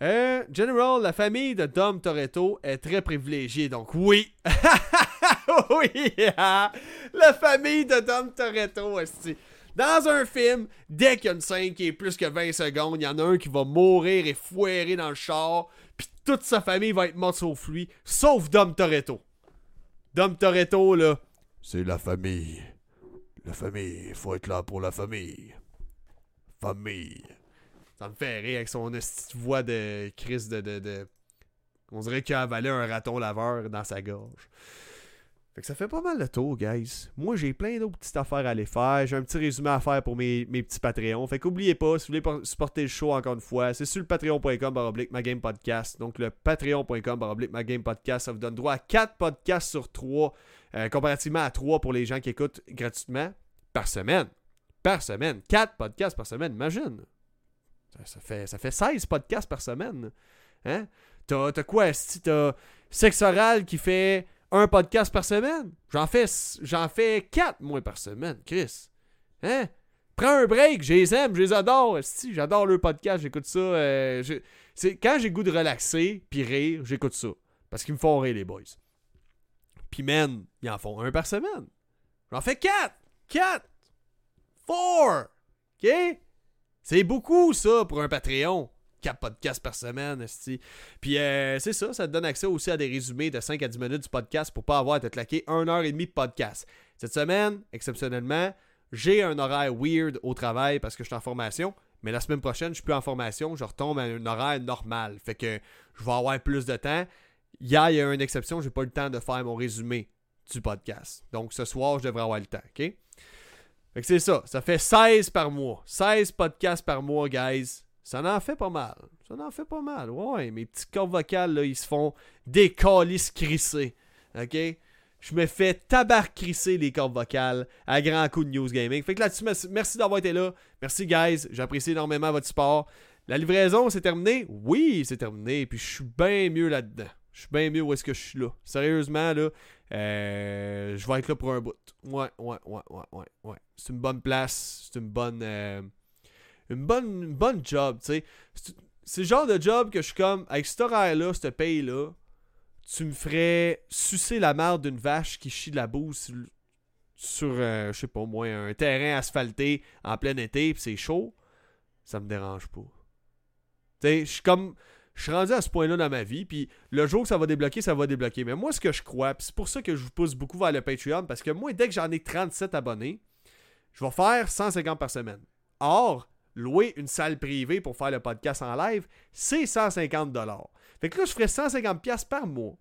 Euh, General, la famille de Dom Toretto est très privilégiée, donc oui. oui, hein? la famille de Dom Toretto, esti. Dans un film, dès qu'il y a une scène qui est plus que 20 secondes, il y en a un qui va mourir et foirer dans le char, puis toute sa famille va être morte sauf lui, sauf Dom Toretto. Dom Toretto, là, c'est la famille. La famille, faut être là pour la famille. Famille. Ça me fait rire avec son voix de Chris de, de, de- On dirait qu'il a avalé un raton laveur dans sa gorge. Fait que ça fait pas mal le tour, guys. Moi, j'ai plein d'autres petites affaires à aller faire. J'ai un petit résumé à faire pour mes, mes petits Patreons. Fait qu'oubliez pas, si vous voulez por- supporter le show encore une fois, c'est sur le patreon.com baroblique podcast. Donc le patreon.com baroblique podcast, ça vous donne droit à 4 podcasts sur 3, comparativement à 3 pour les gens qui écoutent gratuitement par semaine. Par semaine. 4 podcasts par semaine, imagine. Ça, fait, ça fait 16 podcasts par semaine. Hein? T'as quoi, si t'as Sexe Oral qui fait un podcast par semaine? J'en fais, fais 4, moi, par semaine, Chris. Hein? Prends un break, je les aime, je les adore. esti, J'adore le podcast, j'écoute ça. euh, quand j'ai goût de relaxer puis rire, j'écoute ça. Parce qu'ils me font rire, les boys. Puis, man, ils en font un par semaine. J'en fais 4! 4! 4! OK? C'est beaucoup, ça, pour un Patreon. 4 podcasts par semaine, esti. Puis euh, c'est ça, ça te donne accès aussi à des résumés de 5 à 10 minutes du podcast pour pas avoir à te claquer 1 heure et demie de podcast. Cette semaine, exceptionnellement, j'ai un horaire weird au travail parce que je suis en formation. Mais la semaine prochaine, je suis plus en formation, je retombe à un horaire normal. Fait que je vais avoir plus de temps. Hier, il y a une exception, j'ai pas eu le temps de faire mon résumé du podcast. Donc ce soir, je devrais avoir le temps, OK? Fait que c'est ça. Ça fait 16 par mois. 16 podcasts par mois, guys. Ça en fait pas mal. Ça en fait pas mal. Ouais, mes petits corps vocales, là, ils se font des calices crissés. OK? Je me fais tabac crisser les cordes vocales à grand coup de news gaming. Fait que là-dessus, merci- d'avoir été là. Merci, guys. J'apprécie énormément votre support. La livraison, c'est terminé? Oui, c'est terminé. Puis je suis bien mieux là-dedans. Je Je suis bien mieux où est-ce que je suis là. Sérieusement, là, euh, je vais être là pour un bout. Ouais, ouais, ouais, ouais, ouais, ouais. C'est une bonne place. C'est une bonne. euh, une bonne, bonne job, tu sais. C'est- le genre de job que je suis comme, avec cet horaire-là, cette paye-là, tu me ferais sucer la merde d'une vache qui chie de la bouse sur, euh, je sais pas moi, un terrain asphalté en plein été, pis c'est chaud. Ça me dérange pas. Tu sais, je suis comme. Je suis rendu à ce point-là dans ma vie, puis le jour que ça va débloquer, ça va débloquer. Mais moi, ce que je crois, c'est pour ça que je vous pousse beaucoup vers le Patreon, parce que moi, dès que j'en ai 37 abonnés, je vais faire 150 par semaine. Or, louer une salle privée pour faire le podcast en live, c'est 150 Fait que là, je ferais 150 pièces par mois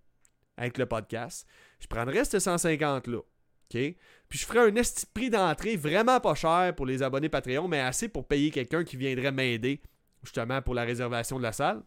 avec le podcast. Je prendrais ce 150 là. OK? Puis je ferais un prix d'entrée vraiment pas cher pour les abonnés Patreon, mais assez pour payer quelqu'un qui viendrait m'aider justement pour la réservation de la salle.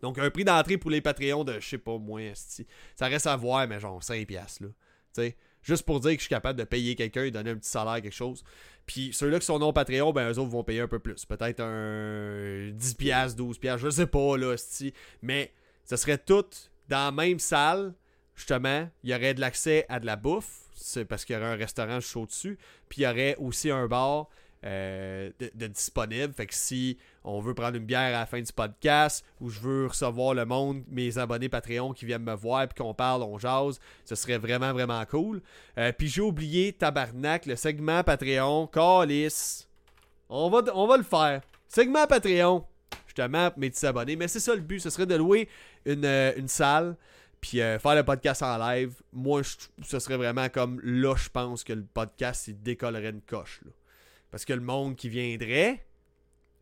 Donc un prix d'entrée pour les Patreons de je sais pas moins. Ça reste à voir mais genre 5 pièces là. Tu sais, juste pour dire que je suis capable de payer quelqu'un et donner un petit salaire quelque chose. Puis ceux-là qui sont non Patreon, ben eux autres vont payer un peu plus. Peut-être un 10 pièces, 12 pièces, je sais pas là, esti. mais ce serait tout dans la même salle. Justement, il y aurait de l'accès à de la bouffe, c'est parce qu'il y aurait un restaurant chaud dessus, puis il y aurait aussi un bar euh, de, disponible. Fait que si on veut prendre une bière à la fin du podcast ou je veux recevoir le monde, mes abonnés Patreon qui viennent me voir puis qu'on parle, on jase, ce serait vraiment vraiment cool. Euh, puis j'ai oublié tabarnak le segment Patreon, Calice. On va on le faire. Segment Patreon. Justement mes petits abonnés, mais c'est ça le but, ce serait de louer une, euh, salle puis euh, faire le podcast en live. Moi, ce serait vraiment comme là, je pense que le podcast il décollerait une coche là. Parce que le monde qui viendrait,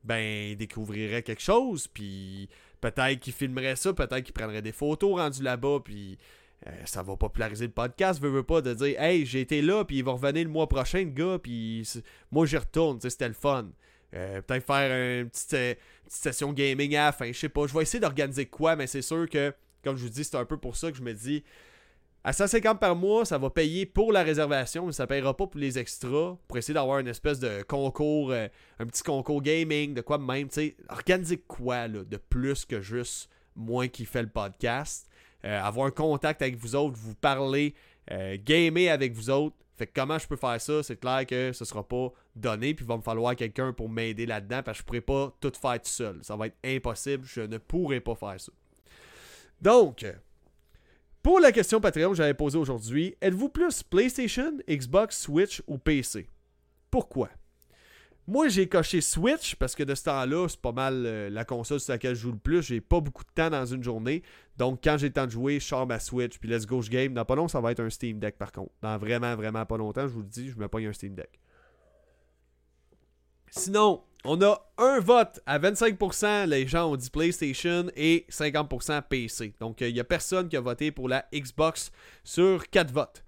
ben, il découvrirait quelque chose, puis peut-être qu'il filmerait ça, peut-être qu'il prendrait des photos rendues là-bas, puis euh, ça va populariser le podcast, veux, veux pas, de dire « Hey, j'ai été là, puis il va revenir le mois prochain, le gars, puis moi, j'y retourne, c'était le fun. Euh, peut-être faire une petite, euh, petite session gaming à la fin, je sais pas. Je vais essayer d'organiser quoi, mais c'est sûr que, comme je vous dis, c'est un peu pour ça que je me dis à 150 par mois, ça va payer pour la réservation, mais ça payera pas pour les extras. Pour essayer d'avoir une espèce de concours, euh, un petit concours gaming, de quoi même. tu sais. Organiser quoi de plus que juste moi qui fais le podcast? Euh, avoir un contact avec vous autres, vous parler, euh, gamer avec vous autres. Fait que comment je peux faire ça, c'est clair que ce sera pas donné, puis il va me falloir quelqu'un pour m'aider là-dedans, parce que je pourrais pas tout faire tout seul. Ça va être impossible, je ne pourrai pas faire ça. Donc, pour la question Patreon que j'avais posée aujourd'hui, êtes-vous plus PlayStation, Xbox, Switch ou PC? Pourquoi? Moi, j'ai coché Switch parce que de ce temps-là, c'est pas mal euh, la console sur laquelle je joue le plus. J'ai pas beaucoup de temps dans une journée. Donc, quand j'ai le temps de jouer, je sors ma Switch. Puis, let's go, je game. Dans pas long, ça va être un Steam Deck par contre. Dans vraiment, vraiment pas longtemps, je vous le dis, je me pogne un Steam Deck. Sinon, on a un vote à 25%. Les gens ont dit PlayStation et 50% PC. Donc, il n'y a personne qui a voté pour la Xbox sur 4 votes.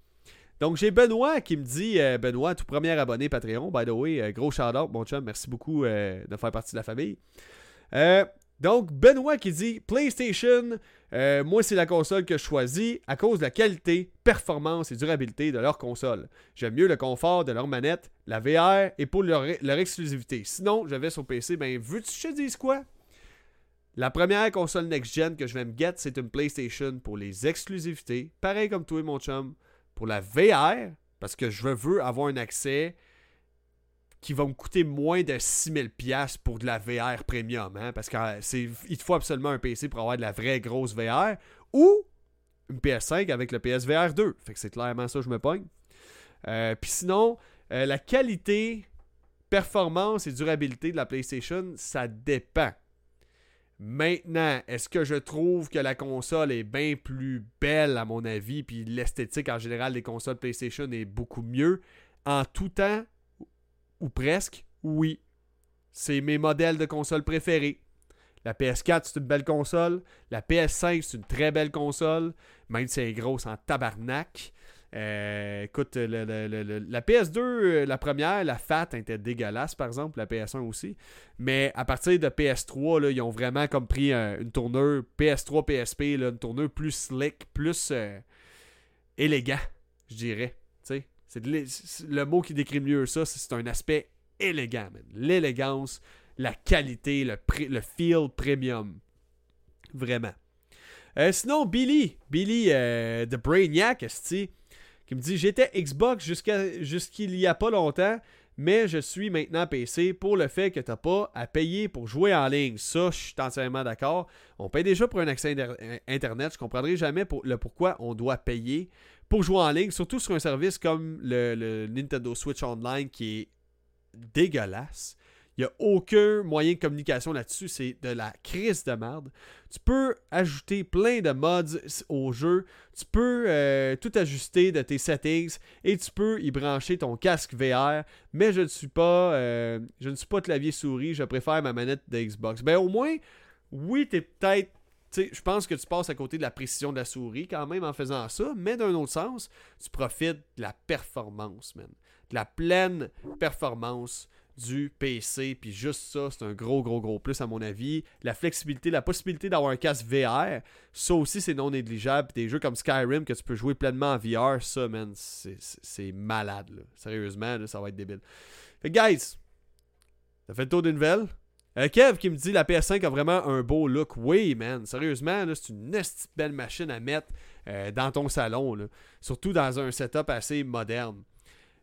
Donc, j'ai Benoît qui me dit euh, Benoît, tout premier abonné Patreon. By the way, euh, gros shout-out, mon chum. Merci beaucoup euh, de faire partie de la famille. Donc, Benoît qui dit PlayStation, euh, moi, c'est la console que je choisis à cause de la qualité, performance et durabilité de leur console. J'aime mieux le confort de leur manette, la VR et pour leur, exclusivité. Sinon, je vais sur PC, ben, veux-tu que je te dise quoi? La première console next-gen que je vais me get, c'est une PlayStation pour les exclusivités. Pareil comme toi, mon chum. Pour la VR, parce que je veux avoir un accès qui va me coûter moins de 6000$ pour de la VR premium. Hein, parce qu'il te faut absolument un PC pour avoir de la vraie grosse VR. Ou une PS5 avec le PSVR 2. Fait que c'est clairement ça que je me pogne. Euh, Puis sinon, euh, la qualité, performance et durabilité de la PlayStation, ça dépend. Maintenant, est-ce que je trouve que la console est bien plus belle à mon avis, puis l'esthétique en général des consoles PlayStation est beaucoup mieux? En tout temps ou presque Oui. C'est mes modèles de console préférés. La PS4, c'est une belle console. La PS5, c'est une très belle console, même si elle est grosse en tabarnak. Euh, écoute, la PS2, euh, la première, la FAT était dégueulasse, par exemple, la PS1 aussi. Mais à partir de PS3, là, ils ont vraiment comme pris une tournure PS3, PSP, une tournure plus slick, plus euh, élégant, je dirais. C'est le mot qui décrit mieux ça, c'est un aspect élégant. L'élégance, la qualité, le, feel premium. Vraiment. Euh, sinon, Billy, Billy euh, de Brainiac, qui me dit J'étais Xbox jusqu'il y a pas longtemps, mais je suis maintenant PC pour le fait que t'as pas à payer pour jouer en ligne. Ça, je suis entièrement d'accord. On paye déjà pour un accès Internet. Je comprendrai jamais le pourquoi on doit payer pour jouer en ligne, surtout sur un service comme le Nintendo Switch Online qui est dégueulasse. Il n'y a aucun moyen de communication là-dessus. C'est de la crise de merde. Tu peux ajouter plein de mods au jeu. Tu peux euh, tout ajuster de tes settings et tu peux y brancher ton casque VR. Mais je ne suis pas, euh, je ne suis pas clavier souris. Je préfère ma manette de Xbox. Ben au moins, oui, tu es peut-être je pense que tu passes à côté de la précision de la souris quand même en faisant ça, mais d'un autre sens, tu profites de la performance, man. De la pleine performance du PC. Puis juste ça, c'est un gros, gros, gros plus à mon avis. La flexibilité, la possibilité d'avoir un casque VR, ça aussi c'est non négligeable. des jeux comme Skyrim que tu peux jouer pleinement en VR, ça, man, c'est malade. Là. Sérieusement, ça va être débile. Fait guys, ça fait le tour d'une nouvelle. Euh, Kev qui me dit la PS5 a vraiment un beau look. Oui, man, sérieusement, c'est une belle machine à mettre euh, dans ton salon. Surtout dans un setup assez moderne.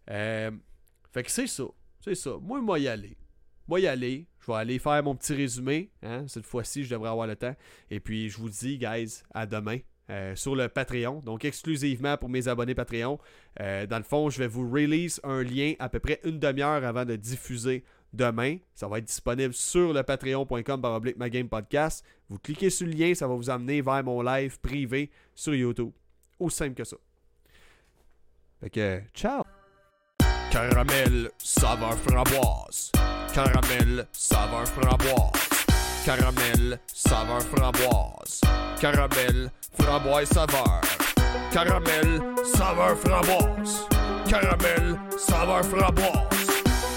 Euh, fait que c'est ça. C'est ça. Moi, moi y aller. Moi y aller. Je vais aller faire mon petit résumé. Hein. Cette fois-ci, je devrais avoir le temps. Et puis, je vous dis, guys, à demain. Sur le Patreon, donc exclusivement pour mes abonnés Patreon. Dans le fond, je vais vous release un lien à peu près une demi-heure avant de diffuser demain. Ça va être disponible sur le patreon.com par game podcast. Vous cliquez sur le lien, ça va vous amener vers mon live privé sur YouTube. Aussi simple que ça. Fait que, ciao! Caramel, saveur framboise. Caramel, saveur framboise. Caramel, saveur framboise. Caramel, framboise saveur. Caramel, saveur framboise. Caramel, saveur framboise.